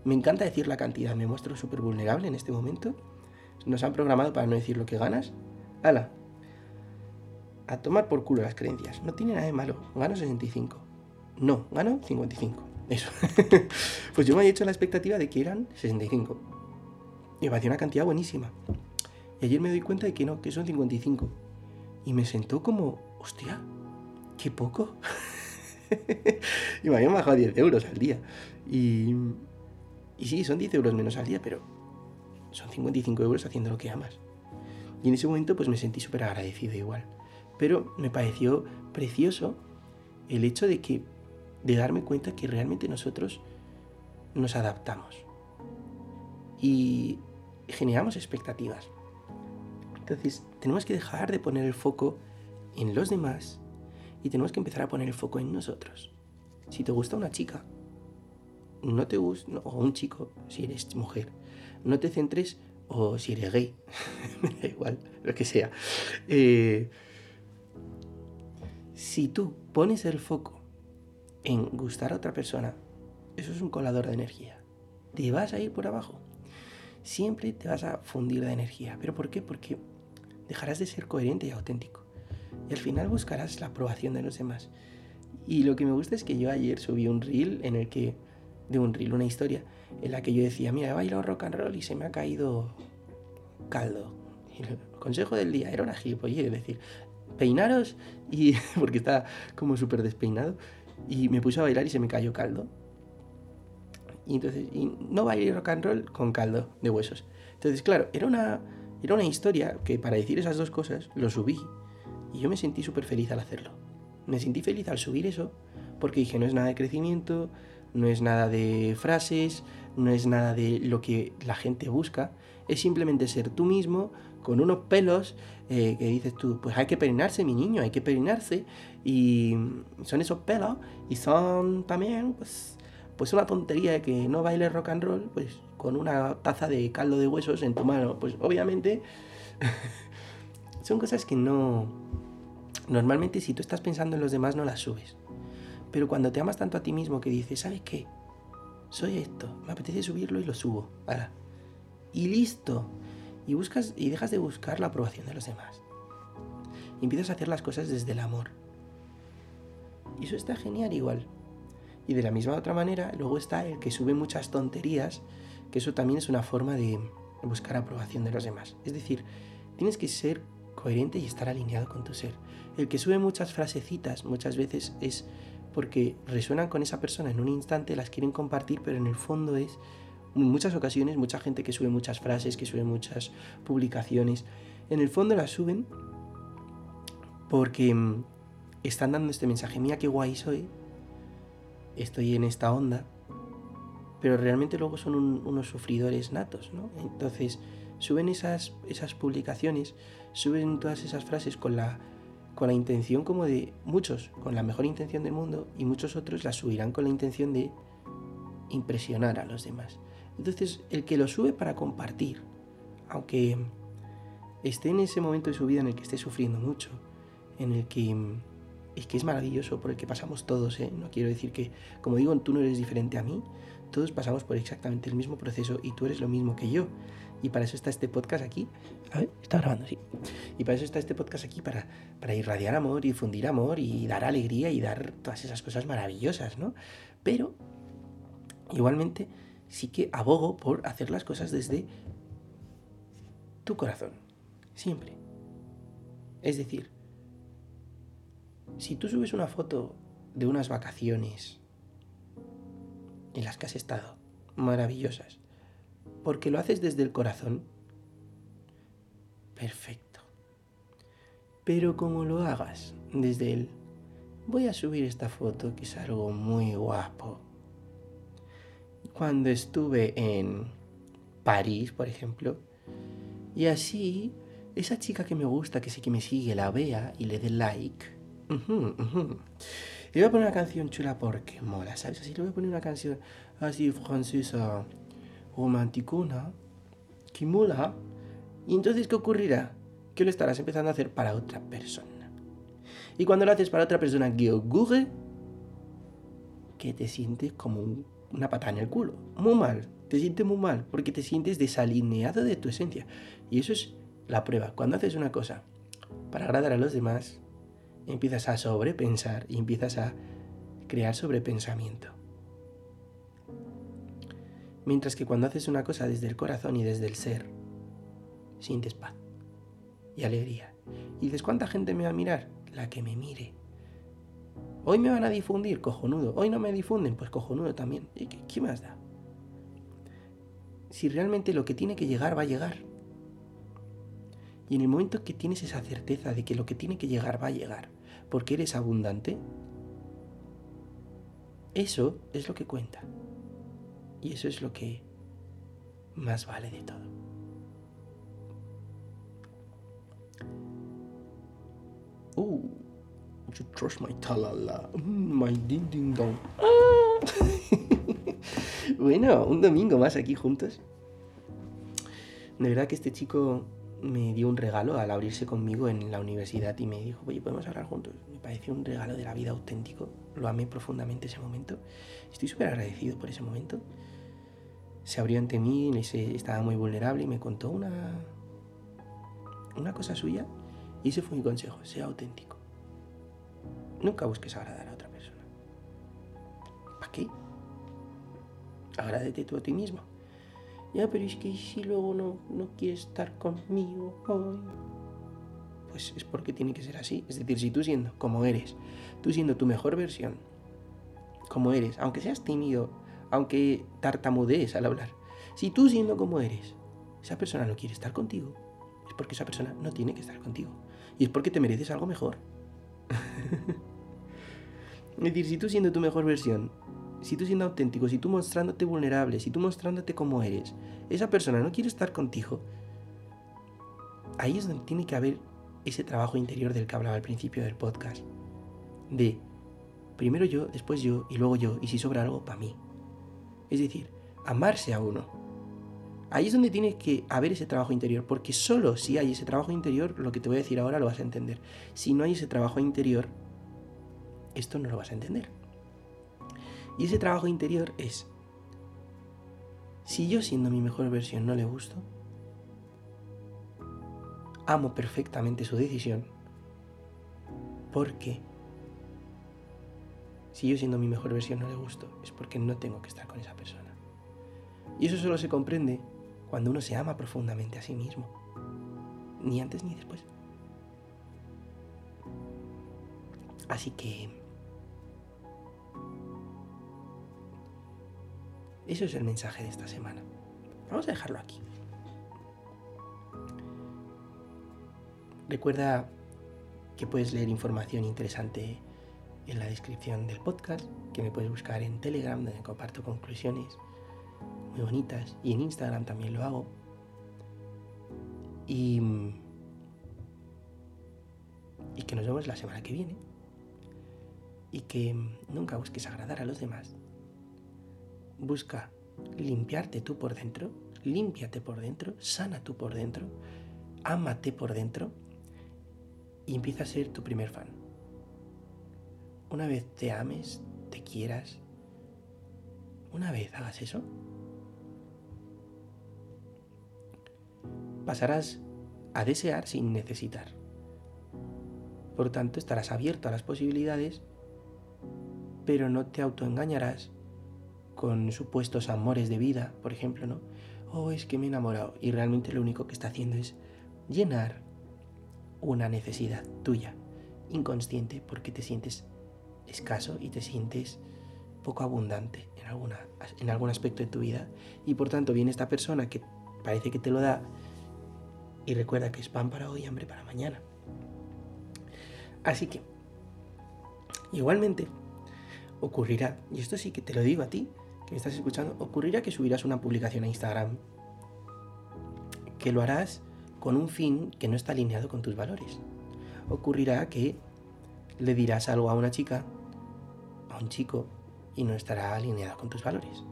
Me encanta decir la cantidad, me muestro súper vulnerable en este momento. Nos han programado para no decir lo que ganas. ¡Hala! A tomar por culo las creencias. No tiene nada de malo. Gano 65. No, gano 55. Eso. pues yo me había hecho la expectativa de que eran 65. Y me pareció una cantidad buenísima. Y ayer me doy cuenta de que no, que son 55. Y me sentó como, hostia, qué poco. y me habían bajado 10 euros al día. Y, y sí, son 10 euros menos al día, pero son 55 euros haciendo lo que amas. Y en ese momento pues me sentí súper agradecido igual. Pero me pareció precioso el hecho de que, de darme cuenta que realmente nosotros nos adaptamos. Y generamos expectativas. Entonces, tenemos que dejar de poner el foco en los demás y tenemos que empezar a poner el foco en nosotros. Si te gusta una chica, no te gusta, o un chico, si eres mujer, no te centres, o si eres gay, me da igual, lo que sea. Eh, si tú pones el foco en gustar a otra persona, eso es un colador de energía. Te vas a ir por abajo. Siempre te vas a fundir de energía. ¿Pero por qué? Porque dejarás de ser coherente y auténtico. Y al final buscarás la aprobación de los demás. Y lo que me gusta es que yo ayer subí un reel en el que, de un reel, una historia, en la que yo decía, mira, he bailado rock and roll y se me ha caído caldo. Y el consejo del día era una gilipollez, es decir, peinaros y, porque está como súper despeinado, y me puse a bailar y se me cayó caldo. Y entonces, y no bailé rock and roll con caldo de huesos. Entonces, claro, era una, era una historia que para decir esas dos cosas lo subí y yo me sentí súper feliz al hacerlo. Me sentí feliz al subir eso porque dije, no es nada de crecimiento, no es nada de frases, no es nada de lo que la gente busca, es simplemente ser tú mismo con unos pelos eh, que dices tú, pues hay que peinarse, mi niño, hay que peinarse, y son esos pelos, y son también, pues, pues una tontería de que no baile rock and roll, pues con una taza de caldo de huesos en tu mano. Pues obviamente son cosas que no... Normalmente si tú estás pensando en los demás no las subes. Pero cuando te amas tanto a ti mismo que dices, ¿sabes qué? Soy esto, me apetece subirlo y lo subo. Y listo. Y buscas y dejas de buscar la aprobación de los demás. Y empiezas a hacer las cosas desde el amor. Y eso está genial igual. Y de la misma otra manera, luego está el que sube muchas tonterías, que eso también es una forma de buscar aprobación de los demás. Es decir, tienes que ser coherente y estar alineado con tu ser. El que sube muchas frasecitas muchas veces es porque resuenan con esa persona en un instante, las quieren compartir, pero en el fondo es, en muchas ocasiones, mucha gente que sube muchas frases, que sube muchas publicaciones, en el fondo las suben porque mm, están dando este mensaje, mira qué guay soy, estoy en esta onda, pero realmente luego son unos sufridores natos, ¿no? Entonces suben esas, esas publicaciones, suben todas esas frases con la, con la intención como de muchos, con la mejor intención del mundo, y muchos otros las subirán con la intención de impresionar a los demás. Entonces, el que lo sube para compartir, aunque esté en ese momento de su vida en el que esté sufriendo mucho, en el que es que es maravilloso por el que pasamos todos, ¿eh? No quiero decir que, como digo, tú no eres diferente a mí, todos pasamos por exactamente el mismo proceso y tú eres lo mismo que yo. Y para eso está este podcast aquí. A ver, está grabando, sí. Y para eso está este podcast aquí, para, para irradiar amor y difundir amor y dar alegría y dar todas esas cosas maravillosas, ¿no? Pero, igualmente, sí que abogo por hacer las cosas desde tu corazón. Siempre. Es decir, si tú subes una foto de unas vacaciones en las que has estado, maravillosas, porque lo haces desde el corazón, perfecto. Pero como lo hagas desde el, voy a subir esta foto que es algo muy guapo. Cuando estuve en París, por ejemplo, y así, esa chica que me gusta, que sé que me sigue, la vea y le dé like, y le voy a poner una canción chula porque mola, ¿sabes? Así le voy a poner una canción así francesa, romanticona, que mola. Y entonces, ¿qué ocurrirá? Que lo estarás empezando a hacer para otra persona. Y cuando lo haces para otra persona, ¿qué ocurre? Que te sientes como una patada en el culo. Muy mal. te sientes muy mal porque te sientes desalineado de tu esencia. Y eso es la prueba. Cuando haces una cosa para agradar a los demás, empiezas a sobrepensar y empiezas a crear sobrepensamiento. Mientras que cuando haces una cosa desde el corazón y desde el ser, sientes paz y alegría. Y dices, ¿cuánta gente me va a mirar? La que me mire. Hoy me van a difundir, cojonudo. Hoy no me difunden, pues cojonudo también. ¿Y qué, qué más da? Si realmente lo que tiene que llegar va a llegar. Y en el momento que tienes esa certeza de que lo que tiene que llegar va a llegar, porque eres abundante, eso es lo que cuenta. Y eso es lo que más vale de todo. Oh, you trust my talala, mm, my ding ding dong. Ah. bueno, un domingo más aquí juntos. De verdad que este chico me dio un regalo al abrirse conmigo en la universidad y me dijo, oye, podemos hablar juntos. Me pareció un regalo de la vida auténtico. Lo amé profundamente ese momento. Estoy súper agradecido por ese momento se abrió ante mí, estaba muy vulnerable y me contó una, una cosa suya y ese fue mi consejo, sea auténtico. Nunca busques agradar a otra persona. ¿Para qué? Agrádete tú a ti mismo. Ya, pero es que si luego no, no quieres estar conmigo hoy, pues es porque tiene que ser así. Es decir, si tú siendo como eres, tú siendo tu mejor versión, como eres, aunque seas tímido, aunque tartamudees al hablar. Si tú siendo como eres, esa persona no quiere estar contigo, es porque esa persona no tiene que estar contigo. Y es porque te mereces algo mejor. es decir, si tú siendo tu mejor versión, si tú siendo auténtico, si tú mostrándote vulnerable, si tú mostrándote como eres, esa persona no quiere estar contigo, ahí es donde tiene que haber ese trabajo interior del que hablaba al principio del podcast. De primero yo, después yo y luego yo, y si sobra algo, para mí. Es decir, amarse a uno. Ahí es donde tiene que haber ese trabajo interior, porque solo si hay ese trabajo interior, lo que te voy a decir ahora lo vas a entender. Si no hay ese trabajo interior, esto no lo vas a entender. Y ese trabajo interior es, si yo siendo mi mejor versión no le gusto, amo perfectamente su decisión, porque si yo siendo mi mejor versión no le gusto, es porque no tengo que estar con esa persona. Y eso solo se comprende cuando uno se ama profundamente a sí mismo. Ni antes ni después. Así que... Eso es el mensaje de esta semana. Vamos a dejarlo aquí. Recuerda que puedes leer información interesante en la descripción del podcast, que me puedes buscar en Telegram, donde comparto conclusiones muy bonitas, y en Instagram también lo hago. Y, que nos vemos la semana que viene. Y que nunca busques agradar a los demás. Busca limpiarte tú por dentro, límpiate por dentro, sana tú por dentro, ámate por dentro y empieza a ser tu primer fan una vez te ames, te quieras, una vez hagas eso, pasarás a desear sin necesitar. Por tanto, estarás abierto a las posibilidades, pero no te autoengañarás con supuestos amores de vida, por ejemplo, ¿no? Oh, es que me he enamorado y realmente lo único que está haciendo es llenar una necesidad tuya, inconsciente, porque te sientes escaso y te sientes poco abundante en, alguna, en algún aspecto de tu vida. Y por tanto viene esta persona que parece que te lo da y recuerda que es pan para hoy y hambre para mañana. Así que, igualmente, ocurrirá, y esto sí que te lo digo a ti, que me estás escuchando, ocurrirá que subirás una publicación a Instagram, que lo harás con un fin que no está alineado con tus valores. Ocurrirá que le dirás algo a una chica, a un chico, y no estará alineada con tus valores.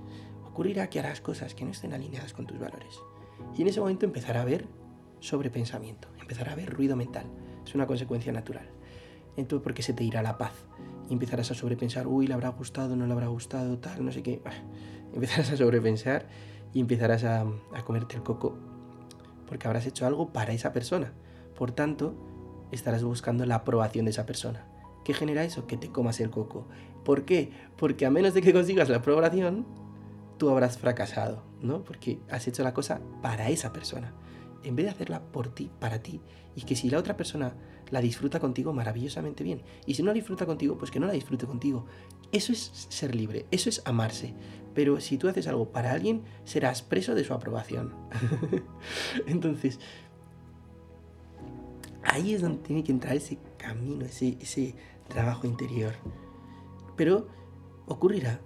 Ocurrirá que harás cosas que no estén alineadas con tus valores. Y en ese momento empezará a haber sobrepensamiento, empezará a haber ruido mental. Es una consecuencia natural. Entonces, porque se te irá la paz. Empezarás a sobrepensar, uy, le habrá gustado, no le habrá gustado, tal, no sé qué. Empezarás a sobrepensar y empezarás a, a comerte el coco porque habrás hecho algo para esa persona. Por tanto, estarás buscando la aprobación de esa persona. ¿Qué genera eso? Que te comas el coco. ¿Por qué? Porque a menos de que consigas la aprobación, tú habrás fracasado, ¿no? Porque has hecho la cosa para esa persona en vez de hacerla por ti, para ti, y que si la otra persona la disfruta contigo, maravillosamente bien. Y si no la disfruta contigo, pues que no la disfrute contigo. Eso es ser libre, eso es amarse. Pero si tú haces algo para alguien, serás preso de su aprobación. Entonces, ahí es donde tiene que entrar ese camino, ese, ese trabajo interior. Pero ocurrirá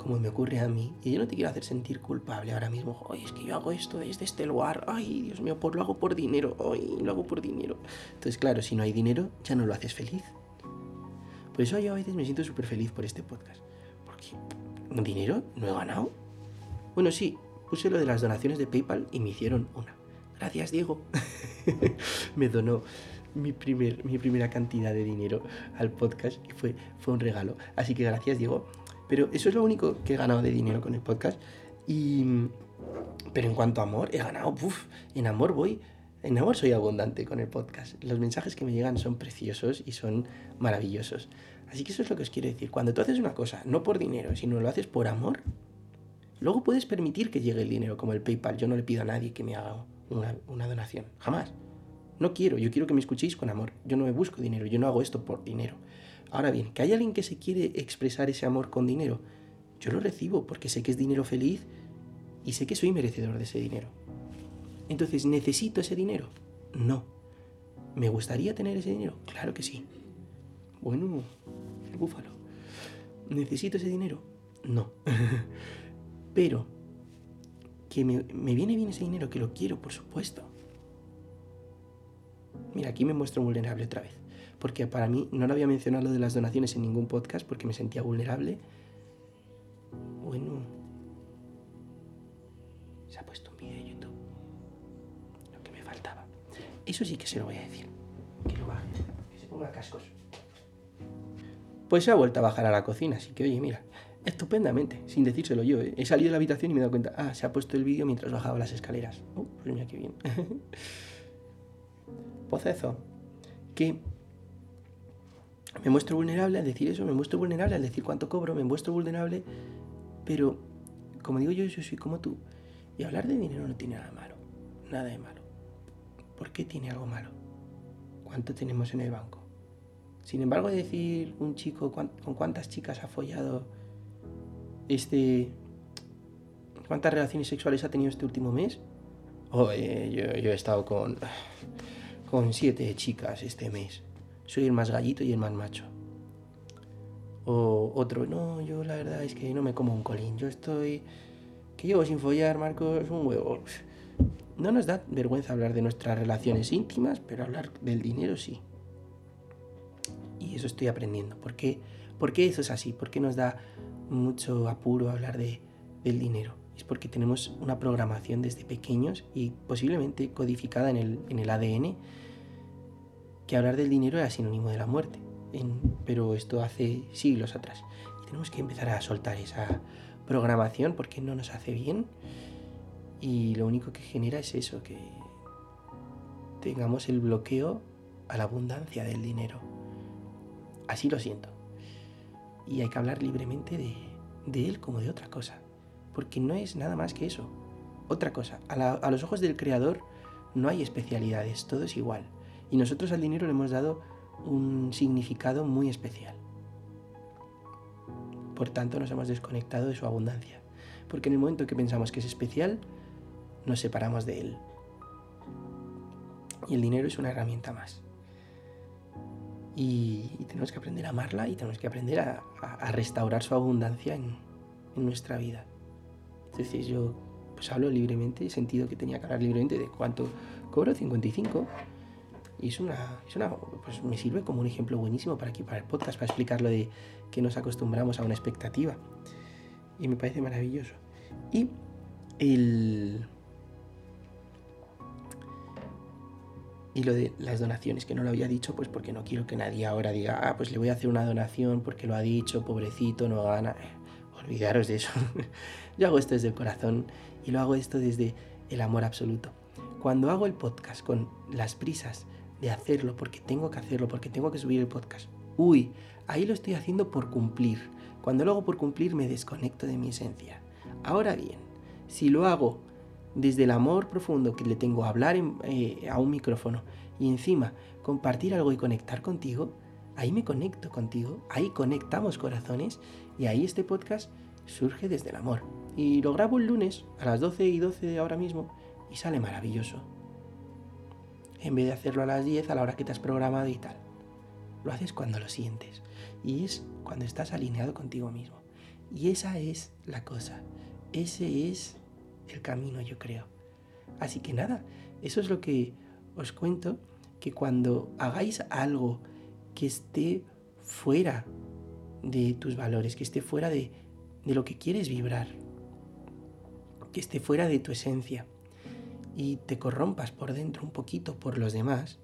como me ocurre a mí, y yo no te quiero hacer sentir culpable ahora mismo, ay, es que yo hago esto desde este lugar, ay, Dios mío, pues lo hago por dinero, ay, lo hago por dinero. Entonces, claro, si no hay dinero, ya no lo haces feliz. Por eso yo a veces me siento súper feliz por este podcast, porque dinero no he ganado. Bueno, sí, puse lo de las donaciones de PayPal y me hicieron una. Gracias, Diego. me donó mi, primer, mi primera cantidad de dinero al podcast y fue, fue un regalo. Así que gracias, Diego. Pero eso es lo único que he ganado de dinero con el podcast. Y, pero en cuanto a amor, he ganado, en amor voy, en amor soy abundante con el podcast. Los mensajes que me llegan son preciosos y son maravillosos. Así que eso es lo que os quiero decir. Cuando tú haces una cosa, no por dinero, sino lo haces por amor, luego puedes permitir que llegue el dinero, como el PayPal. Yo no le pido a nadie que me haga una, una donación. Jamás. No quiero, yo quiero que me escuchéis con amor. Yo no me busco dinero, yo no hago esto por dinero. Ahora bien, que hay alguien que se quiere expresar ese amor con dinero, yo lo recibo porque sé que es dinero feliz y sé que soy merecedor de ese dinero. Entonces, ¿necesito ese dinero? No. ¿Me gustaría tener ese dinero? Claro que sí. Bueno, el búfalo. ¿Necesito ese dinero? No. Pero, que me, me, viene bien ese dinero, que lo quiero, por supuesto. Mira, aquí me muestro vulnerable otra vez porque para mí no lo había mencionado lo de las donaciones en ningún podcast porque me sentía vulnerable. Bueno, se ha puesto un vídeo de YouTube. Lo que me faltaba. Eso sí que se lo voy a decir. Que lo baje, que se ponga cascos. Pues se ha vuelto a bajar a la cocina, así que oye, mira, estupendamente, sin decírselo yo. ¿eh? He salido de la habitación y me he dado cuenta, ah, se ha puesto el vídeo mientras bajaba las escaleras. Oh, pues mira qué bien. pues eso, que me muestro vulnerable al decir eso, me muestro vulnerable al decir cuánto cobro, me muestro vulnerable, pero como digo yo, yo soy como tú. Y hablar de dinero no tiene nada malo, nada de malo. ¿Por qué tiene algo malo? ¿Cuánto tenemos en el banco? Sin embargo, decir un chico con cuántas chicas ha follado este... ¿Cuántas relaciones sexuales ha tenido este último mes? yo, yo he estado con, con siete chicas este mes soy el más gallito y el más macho. O otro, no, yo la verdad es que no me como un colín, yo estoy... que llevo sin follar, Marcos, un huevo. No nos da vergüenza hablar de nuestras relaciones íntimas, pero hablar del dinero sí. Y eso estoy aprendiendo. ¿Por qué, ¿Por qué eso es así? ¿Por qué nos da mucho apuro hablar de, del dinero? Es porque tenemos una programación desde pequeños y posiblemente codificada en el, en el ADN que hablar del dinero era sinónimo de la muerte, pero esto hace siglos atrás. Y tenemos que empezar a soltar esa programación porque no nos hace bien y lo único que genera es eso, que tengamos el bloqueo a la abundancia del dinero. Así lo siento. Y hay que hablar libremente de, él como de otra cosa, porque no es nada más que eso, otra cosa. A los ojos del Creador no hay especialidades, todo es igual. Y nosotros al dinero le hemos dado un significado muy especial. Por tanto, nos hemos desconectado de su abundancia. Porque en el momento que pensamos que es especial, nos separamos de él. Y el dinero es una herramienta más. Y, tenemos que aprender a amarla y tenemos que aprender a, restaurar su abundancia en, nuestra vida. Entonces yo pues hablo libremente, he sentido que tenía que hablar libremente de cuánto cobro, 55 y es una, es una, pues me sirve como un ejemplo buenísimo para aquí, para el podcast, para explicar lo de que nos acostumbramos a una expectativa. Y me parece maravilloso. Y el... Y lo de las donaciones, que no lo había dicho, pues porque no quiero que nadie ahora diga, ah, pues le voy a hacer una donación porque lo ha dicho, pobrecito, no gana. olvidaros de eso. Yo hago esto desde el corazón Y lo hago esto desde el amor absoluto. Cuando hago el podcast con las prisas de hacerlo, porque tengo que hacerlo, porque tengo que subir el podcast, uy, ahí lo estoy haciendo por cumplir. Cuando lo hago por cumplir me desconecto de mi esencia. Ahora bien, si lo hago desde el amor profundo que le tengo a hablar eh, a un micrófono y encima compartir algo y conectar contigo, ahí me conecto contigo, ahí conectamos corazones y ahí este podcast surge desde el amor. Y lo grabo el lunes a las 12 y 12 de ahora mismo y sale maravilloso. En vez de hacerlo a las 10 a la hora que te has programado y tal. Lo haces cuando lo sientes y es cuando estás alineado contigo mismo. Y esa es la cosa. Ese es el camino, yo creo. Así que nada, eso es lo que os cuento, que cuando hagáis algo que esté fuera de tus valores, que esté fuera de, de lo que quieres vibrar, que esté fuera de tu esencia y te corrompas por dentro un poquito por los demás,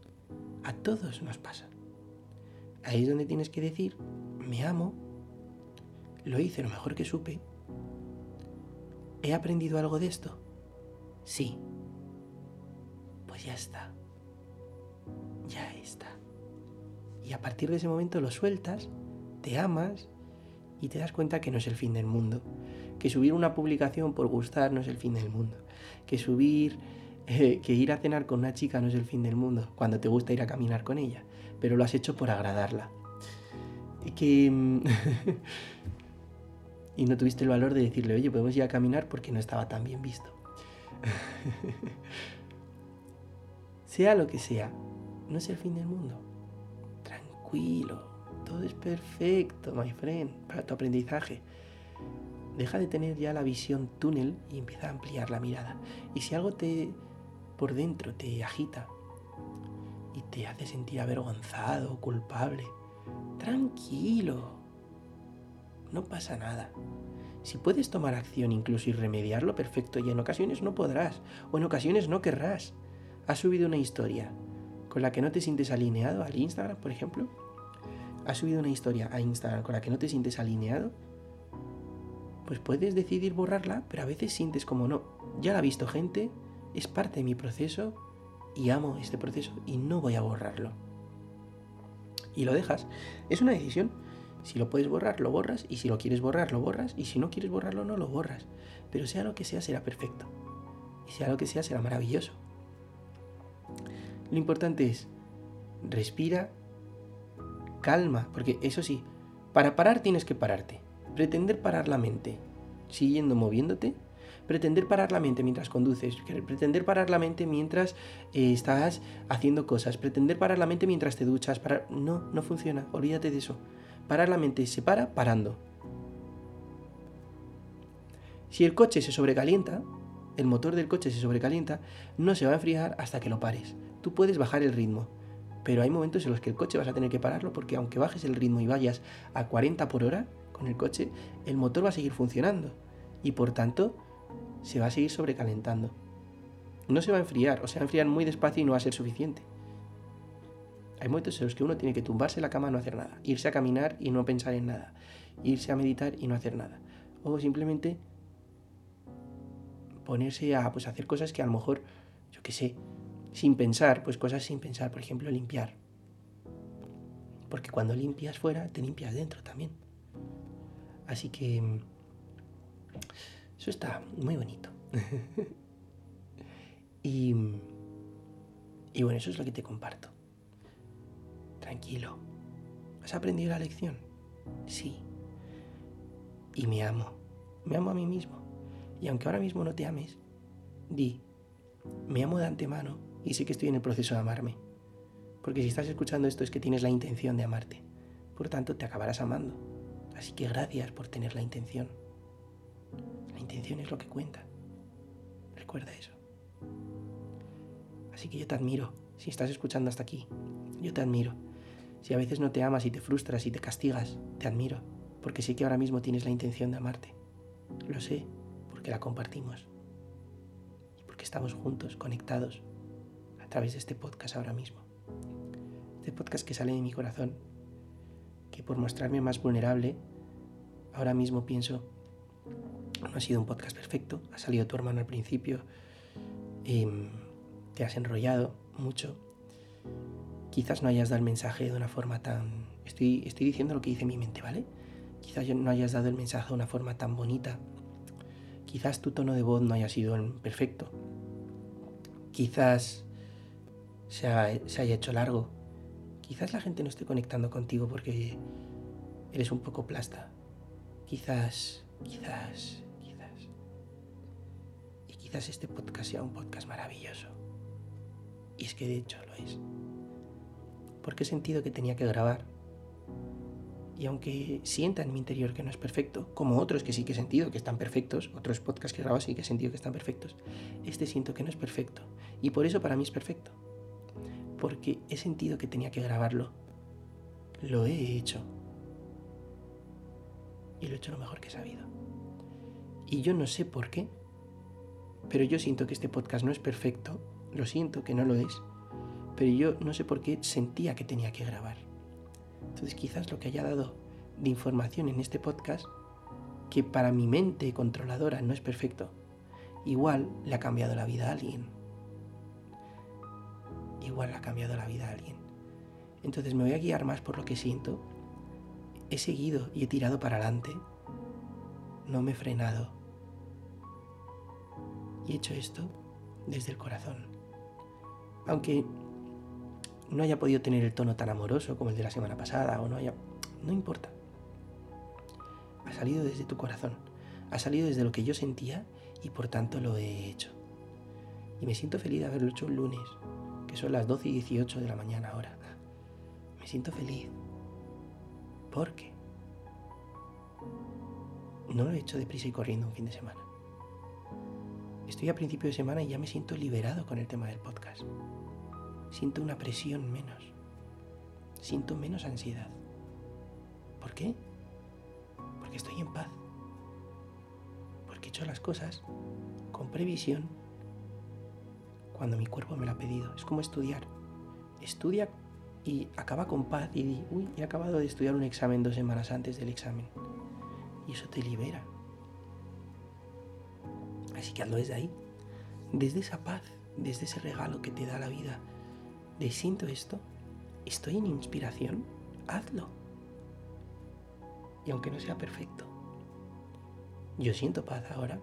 a todos nos pasa. Ahí es donde tienes que decir, me amo, lo hice lo mejor que supe, ¿he aprendido algo de esto? Sí. Pues ya está. Ya está. Y a partir de ese momento lo sueltas, te amas y te das cuenta que no es el fin del mundo. Que subir una publicación por gustar no es el fin del mundo. Que subir, que ir a cenar con una chica no es el fin del mundo, cuando te gusta ir a caminar con ella. Pero lo has hecho por agradarla. Y que... Mm, y no tuviste el valor de decirle, oye, podemos ir a caminar porque no estaba tan bien visto. sea lo que sea, no es el fin del mundo. Tranquilo, todo es perfecto, my friend, para tu aprendizaje. Deja de tener ya la visión túnel y empieza a ampliar la mirada. Y si algo te por dentro te agita y te hace sentir avergonzado, culpable, tranquilo, no pasa nada. Si puedes tomar acción incluso y remediarlo, perfecto, y en ocasiones no podrás, o en ocasiones no querrás. Has subido una historia con la que no te sientes alineado al Instagram, por ejemplo. Has subido una historia a Instagram con la que no te sientes alineado. Pues puedes decidir borrarla, pero a veces sientes como no. Ya la ha visto gente, es parte de mi proceso y amo este proceso y no voy a borrarlo. Y lo dejas. Es una decisión si lo puedes borrar, lo borras, y si lo quieres borrar, lo borras, y si no quieres borrarlo, no lo borras. Pero sea lo que sea, será perfecto. Y sea lo que sea, será maravilloso. Lo importante es, respira, calma, porque eso sí, para parar tienes que pararte. Pretender parar la mente siguiendo moviéndote, pretender parar la mente mientras conduces, pretender parar la mente mientras eh, estás haciendo cosas, pretender parar la mente mientras te duchas, para... no, no funciona, olvídate de eso. Parar la mente se para parando. Si el coche se sobrecalienta, el motor del coche se sobrecalienta, no se va a enfriar hasta que lo pares. Tú puedes bajar el ritmo, pero hay momentos en los que el coche vas a tener que pararlo porque aunque bajes el ritmo y vayas a 40 por hora con el coche, el motor va a seguir funcionando y por tanto se va a seguir sobrecalentando. No se va a enfriar, o se va a enfriar muy despacio y no va a ser suficiente. Hay momentos en los que uno tiene que tumbarse en la cama y no hacer nada, irse a caminar y no pensar en nada, irse a meditar y no hacer nada. O simplemente ponerse a pues, hacer cosas que a lo mejor, yo qué sé, sin pensar, pues cosas sin pensar, por ejemplo, limpiar. Porque cuando limpias fuera, te limpias dentro también. Así que eso está muy bonito. y, y bueno, eso es lo que te comparto. Tranquilo. ¿Has aprendido la lección? Sí. Y me amo. Me amo a mí mismo. Y aunque ahora mismo no te ames, di, me amo de antemano y sé que estoy en el proceso de amarme. Porque si estás escuchando esto es que tienes la intención de amarte. Por tanto, te acabarás amando. Así que gracias por tener la intención. Intención es lo que cuenta. Recuerda eso. Así que yo te admiro. Si estás escuchando hasta aquí, yo te admiro. Si a veces no te amas y te frustras y te castigas, te admiro, porque sé que ahora mismo tienes la intención de amarte. Lo sé, porque la compartimos. Y porque estamos juntos, conectados, a través de este podcast ahora mismo. Este podcast que sale de mi corazón, que por mostrarme más vulnerable, ahora mismo pienso no ha sido un podcast perfecto. Ha salido tu hermano al principio. Em, te has enrollado mucho. Quizás no hayas dado el mensaje de una forma tan... Estoy, estoy diciendo lo que dice mi mente, ¿vale? Quizás no hayas dado el mensaje de una forma tan bonita. Quizás tu tono de voz no haya sido perfecto. Quizás se, se haya hecho largo. Quizás la gente no esté conectando contigo porque eres un poco plasta. Quizás, quizás. Quizás este podcast sea un podcast maravilloso. Y es que de hecho lo es. Porque he sentido que tenía que grabar. Y aunque sienta en mi interior que no es perfecto, como otros que sí que he sentido que están perfectos, otros podcasts que he grabado sí que he sentido que están perfectos, este siento que no es perfecto. Y por eso para mí es perfecto. Porque he sentido que tenía que grabarlo. Lo he hecho. Y lo he hecho lo mejor que he sabido. Y yo no sé por qué, pero yo siento que este podcast no es perfecto lo siento que no lo es, pero yo no sé por qué sentía que tenía que grabar. Entonces quizás lo que haya dado de información en este podcast, que para mi mente controladora no es perfecto, igual le ha cambiado la vida a alguien. Igual le ha cambiado la vida a alguien. Entonces me voy a guiar más por lo que siento. He seguido y he tirado para adelante. No me he frenado. Y he hecho esto desde el corazón aunque no haya podido tener el tono tan amoroso como el de la semana pasada o no haya... No importa. Ha salido desde tu corazón, ha salido desde lo que yo sentía y por tanto lo he hecho. Y me siento feliz de haberlo hecho un lunes, que son las 12 y 18 de la mañana ahora. Me siento feliz. ¿Por qué? No lo he hecho deprisa y corriendo un fin de semana. Estoy a principio de semana y ya me siento liberado con el tema del podcast. Siento una presión menos. Siento menos ansiedad. ¿Por qué? Porque estoy en paz. Porque he hecho las cosas con previsión cuando mi cuerpo me lo ha pedido. Es como estudiar. Estudia y acaba con paz y di, uy, he acabado de estudiar un examen dos semanas antes del examen. Y eso te libera. Así que hazlo desde ahí, desde esa paz, desde ese regalo que te da la vida. De siento esto, estoy en inspiración, hazlo. Y aunque no sea perfecto, yo siento paz ahora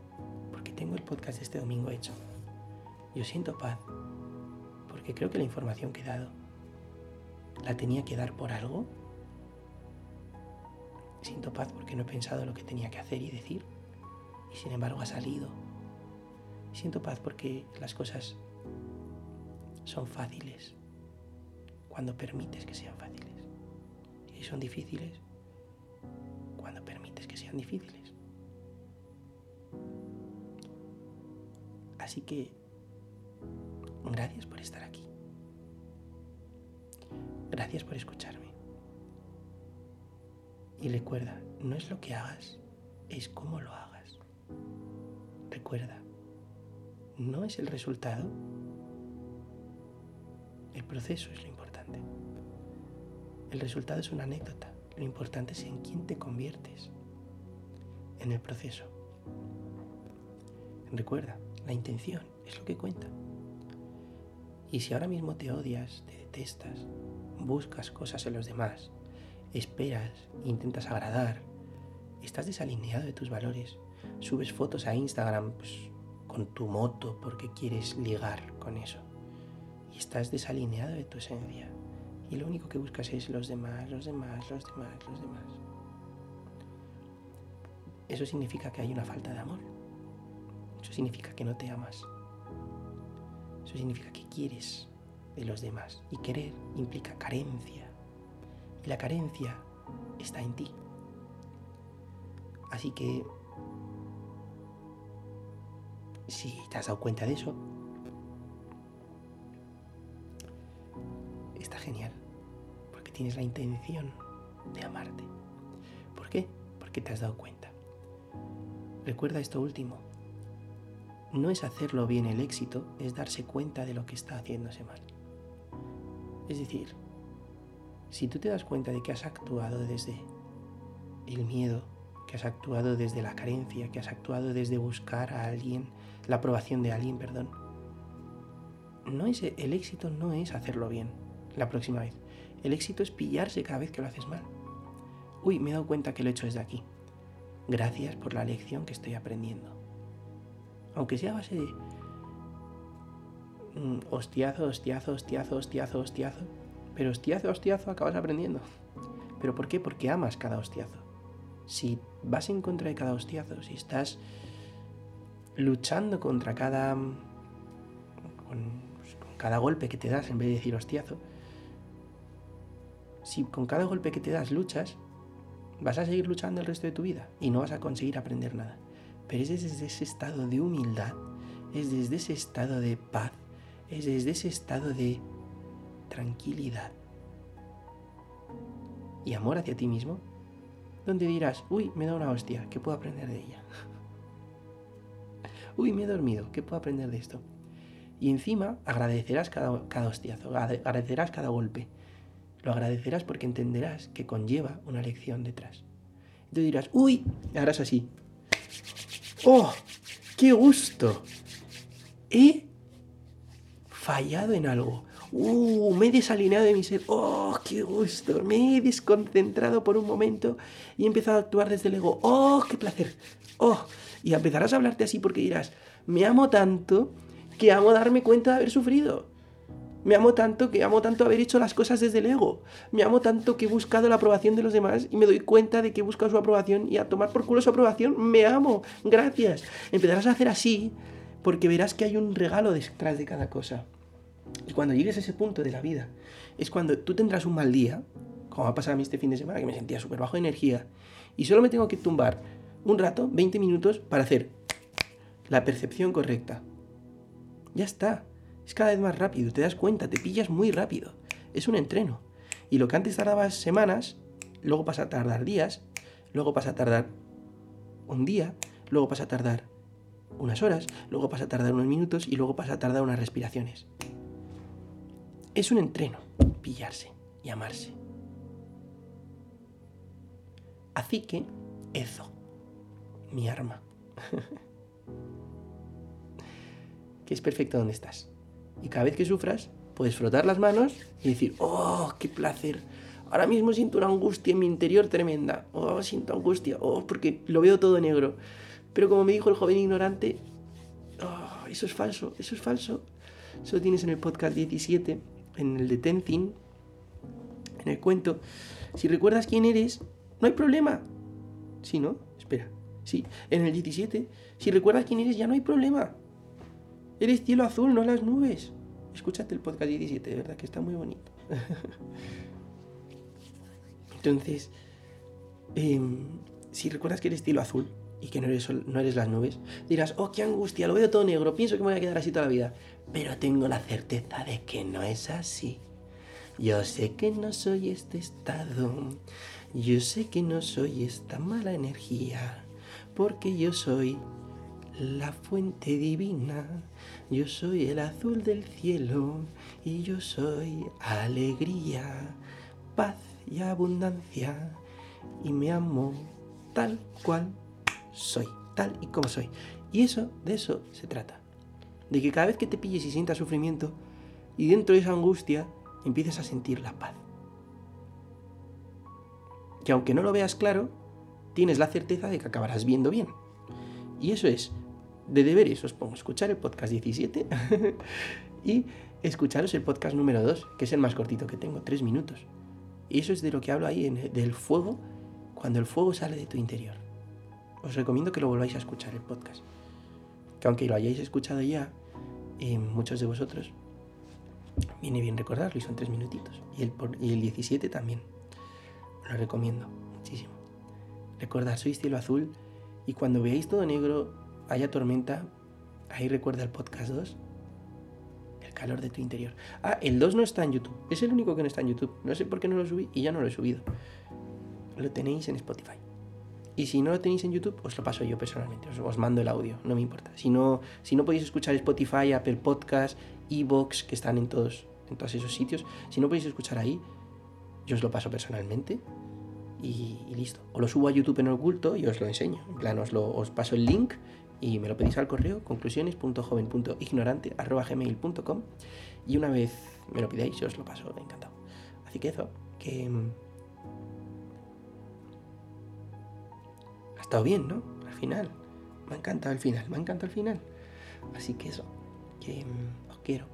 porque tengo el podcast de este domingo hecho. Yo siento paz porque creo que la información que he dado la tenía que dar por algo. Siento paz porque no he pensado lo que tenía que hacer y decir y sin embargo ha salido Siento paz porque las cosas son fáciles cuando permites que sean fáciles. Y son difíciles cuando permites que sean difíciles. Así que, gracias por estar aquí. Gracias por escucharme. Y recuerda, no es lo que hagas, es cómo lo hagas. Recuerda, no es el resultado. El proceso es lo importante. El resultado es una anécdota. Lo importante es en quién te conviertes en el proceso. Recuerda, la intención es lo que cuenta. Y si ahora mismo te odias, te detestas, buscas cosas en los demás, esperas, intentas agradar, estás desalineado de tus valores, subes fotos a Instagram, pues con tu moto porque quieres ligar con eso. Y estás desalineado de tu esencia. Y lo único que buscas es los demás, los demás, los demás, los demás. Eso significa que hay una falta de amor. Eso significa que no te amas. Eso significa que quieres de los demás. Y querer implica carencia. Y la carencia está en ti. Así que si te has dado cuenta de eso, está genial, porque tienes la intención de amarte. ¿Por qué? Porque te has dado cuenta. Recuerda esto último. No es hacerlo bien el éxito, es darse cuenta de lo que está haciéndose mal. Es decir, si tú te das cuenta de que has actuado desde el miedo, que has actuado desde la carencia, que has actuado desde buscar a alguien, la aprobación de alguien, perdón. No es, el éxito no es hacerlo bien la próxima vez. El éxito es pillarse cada vez que lo haces mal. Uy, me he dado cuenta que lo he hecho desde aquí. Gracias por la lección que estoy aprendiendo. Aunque sea base de mm, hostiazo, hostiazo, hostiazo, hostiazo, hostiazo. Pero hostiazo, hostiazo, acabas aprendiendo. ¿Pero por qué? Porque amas cada hostiazo. Si vas en contra de cada hostiazo, si estás luchando contra cada. con, cada golpe que te das en vez de decir hostiazo, si con cada golpe que te das luchas, vas a seguir luchando el resto de tu vida y no vas a conseguir aprender nada. Pero es desde ese estado de humildad, es desde ese estado de paz, es desde ese estado de tranquilidad y amor hacia ti mismo, donde dirás, uy, me da una hostia, ¿qué puedo aprender de ella? uy, me he dormido, ¿qué puedo aprender de esto? Y encima agradecerás cada, cada hostiazo, agradecerás cada golpe. Lo agradecerás porque entenderás que conlleva una lección detrás. Tú dirás, uy, harás así. ¡Oh! ¡Qué gusto! He fallado en algo. ¡Uh! Me he desalineado de mi ser. ¡Oh! ¡Qué gusto! Me he desconcentrado por un momento y he empezado a actuar desde el ego. ¡Oh! ¡Qué placer! ¡Oh! Y empezarás a hablarte así porque dirás, me amo tanto que amo darme cuenta de haber sufrido. Me amo tanto que amo tanto haber hecho las cosas desde el ego. Me amo tanto que he buscado la aprobación de los demás y me doy cuenta de que he buscado su aprobación y a tomar por culo su aprobación me amo. Gracias. Empezarás a hacer así porque verás que hay un regalo detrás de cada cosa. Y cuando llegues a ese punto de la vida, es cuando tú tendrás un mal día, como ha pasado a mí este fin de semana, que me sentía súper bajo de energía, y solo me tengo que tumbar un rato, 20 minutos, para hacer la percepción correcta. Ya está. Es cada vez más rápido, te das cuenta, te pillas muy rápido. Es un entreno. Y lo que antes tardabas semanas, luego pasa a tardar días, luego pasa a tardar un día, luego pasa a tardar unas horas, luego pasa a tardar unos minutos y luego pasa a tardar unas respiraciones. Es un entreno, pillarse y amarse. Así que, eso, mi arma, que es perfecto donde estás. Y cada vez que sufras, puedes frotar las manos y decir, oh, qué placer. Ahora mismo siento una angustia en mi interior tremenda. Oh, siento angustia. Oh, porque lo veo todo negro. Pero como me dijo el joven ignorante, oh, eso es falso, eso es falso. Eso lo tienes en el podcast 17 en el de Tenzin, en el cuento, si recuerdas quién eres, no hay problema. Sí, ¿no? Espera. Sí, en el 17, si recuerdas quién eres, ya no hay problema. Eres cielo azul, no las nubes. Escúchate el podcast 17, de verdad que está muy bonito. Entonces, em, si recuerdas que eres cielo azul y que no eres, no eres las nubes, dirás, oh, qué angustia, lo veo todo negro, pienso que me voy a quedar así toda la vida pero tengo la certeza de que no es así. Yo sé que no soy este estado, yo sé que no soy esta mala energía, porque yo soy la fuente divina, yo soy el azul del cielo y yo soy alegría, paz y abundancia y me amo tal cual soy, tal y como soy. Y eso, de eso se trata de que cada vez que te pilles y sientas sufrimiento, y dentro de esa angustia empieces a sentir la paz. Que aunque no lo veas claro, tienes la certeza de que acabarás viendo bien. Y eso es, de deberes os pongo escuchar el podcast 17 y escucharos el podcast número 2, que es el más cortito que tengo, 3 minutos. Y eso es de lo que hablo ahí, del fuego, cuando el fuego sale de tu interior. Os recomiendo que lo volváis a escuchar el podcast. Que aunque lo hayáis escuchado ya, y muchos de vosotros, viene bien recordarlo y son tres minutitos. Y el, y el 17 también. Lo recomiendo. Recordad, sois cielo azul y cuando veáis todo negro, haya tormenta, ahí recuerda el podcast 2, el calor de tu interior. Ah, el 2 no está en YouTube, es el único que no está en YouTube. No sé por qué no lo subí y ya no lo he subido. Lo tenéis en Spotify. Y si no lo tenéis en YouTube, os lo paso yo personalmente, os, mando el audio, no me importa. Si no, si no podéis escuchar Spotify, Apple Podcast, Evox, que están en todos, en todos esos sitios, si no podéis escuchar ahí, yo os lo paso personalmente y, listo. O lo subo a YouTube en oculto y os lo enseño. En plan, os, lo, os paso el link y me lo pedís al correo conclusiones.joven.ignorante.gmail.com y una vez me lo pidáis yo os lo paso encantado. Así que eso, que... Mm, ha estado bien, ¿no? Al final. Me ha encantado el final, me ha encantado el final. Así que eso, que mm, os quiero,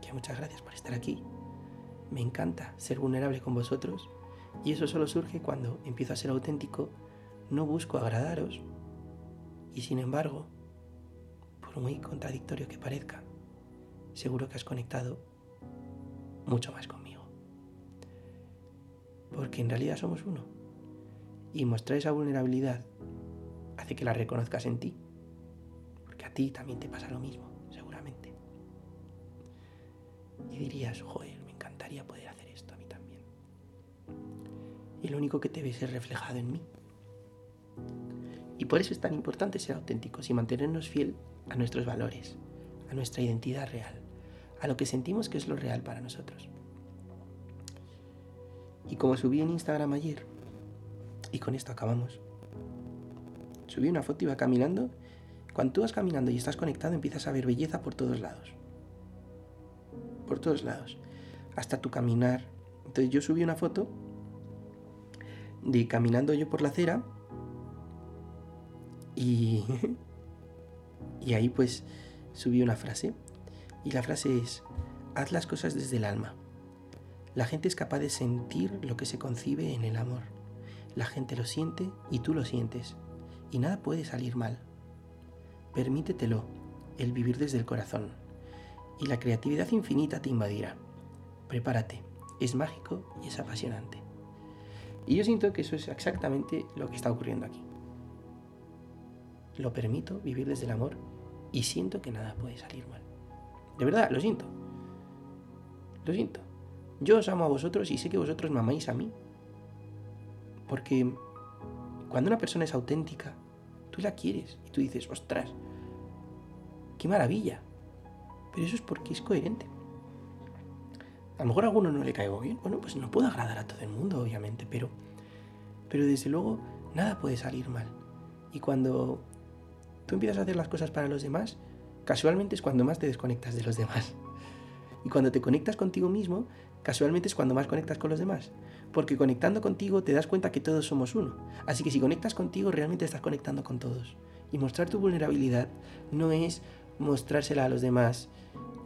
que muchas gracias por estar aquí. Me encanta ser vulnerable con vosotros y eso solo surge cuando empiezo a ser auténtico, no busco agradaros y sin embargo, por muy contradictorio que parezca, seguro que has conectado mucho más conmigo. Porque en realidad somos uno. Y mostrar esa vulnerabilidad hace que la reconozcas en ti. Porque a ti también te pasa lo mismo, seguramente. Y dirías, joder, me encantaría poder hacer Lo único que te ves es reflejado en mí. Y por eso es tan importante ser auténticos y mantenernos fiel a nuestros valores, a nuestra identidad real, a lo que sentimos que es lo real para nosotros. Y como subí en Instagram ayer, y con esto acabamos, subí una foto y iba caminando. Cuando tú vas caminando y estás conectado, empiezas a ver belleza por todos lados. Por todos lados. Hasta tu caminar. Entonces yo subí una foto de caminando yo por la acera y, y ahí pues subí una frase. Y la frase es, haz las cosas desde el alma. La gente es capaz de sentir lo que se concibe en el amor. La gente lo siente y tú lo sientes. Y nada puede salir mal. Permítetelo, el vivir desde el corazón. Y la creatividad infinita te invadirá. Prepárate, es mágico y es apasionante. Y yo siento que eso es exactamente lo que está ocurriendo aquí lo permito vivir desde el amor y siento que nada puede salir mal. De verdad, lo siento. Lo siento. Yo os amo a vosotros y sé que vosotros me amáis a mí. Porque cuando una persona es auténtica, tú la quieres y tú dices, ostras, qué maravilla. Pero eso es porque es coherente. A lo mejor a alguno no le caigo bien. Bueno, pues no puedo agradar a todo el mundo, obviamente, pero, pero desde luego nada puede salir mal. Y cuando tú empiezas a hacer las cosas para los demás, casualmente es cuando más te desconectas de los demás. Y cuando te conectas contigo mismo, casualmente es cuando más conectas con los demás. Porque conectando contigo te das cuenta que todos somos uno. Así que si conectas contigo, realmente estás conectando con todos. Y mostrar tu vulnerabilidad no es mostrársela a los demás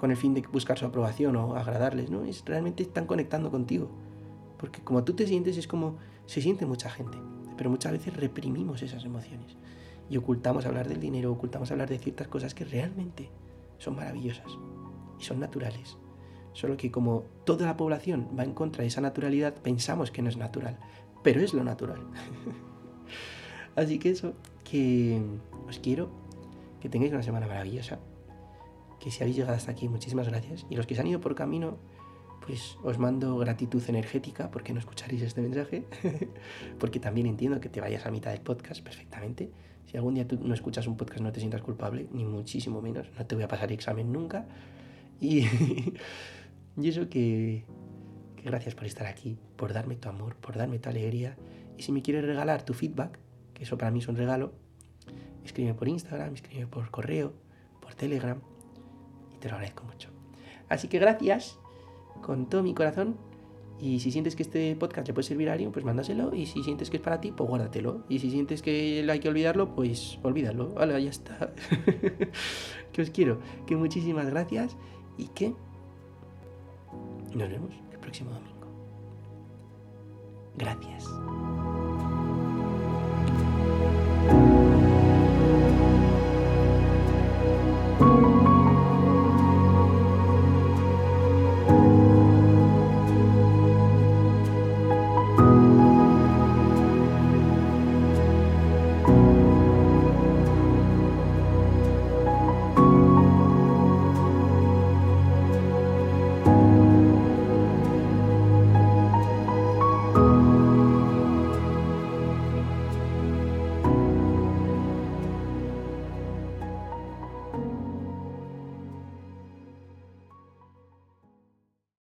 con el fin de buscar su aprobación o agradarles, ¿no? Es realmente están conectando contigo. Porque como tú te sientes es como se siente mucha gente. Pero muchas veces reprimimos esas emociones y ocultamos hablar del dinero, ocultamos hablar de ciertas cosas que realmente son maravillosas y son naturales. Solo que como toda la población va en contra de esa naturalidad, pensamos que no es natural, pero es lo natural. Así que eso, que os quiero, que tengáis una semana maravillosa, que si habéis llegado hasta aquí, muchísimas gracias. Y los que se han ido por camino, pues os mando gratitud energética porque no escucharéis este mensaje, porque también entiendo que te vayas a mitad del podcast perfectamente si algún día tú no escuchas un podcast no te sientas culpable, ni muchísimo menos, no te voy a pasar examen nunca. Y, y eso que, que gracias por estar aquí, por darme tu amor, por darme tu alegría. Y si me quieres regalar tu feedback, que eso para mí es un regalo, escribe por Instagram, escribe por correo, por Telegram, te lo agradezco mucho. Así que gracias con todo mi corazón y si sientes que este podcast le puede servir a alguien, pues mándaselo. Y si sientes que es para ti, pues guárdatelo. Y si sientes que hay que olvidarlo, pues olvídalo. Vale, ya está. que os quiero. Que muchísimas gracias y que nos vemos el próximo domingo. Gracias.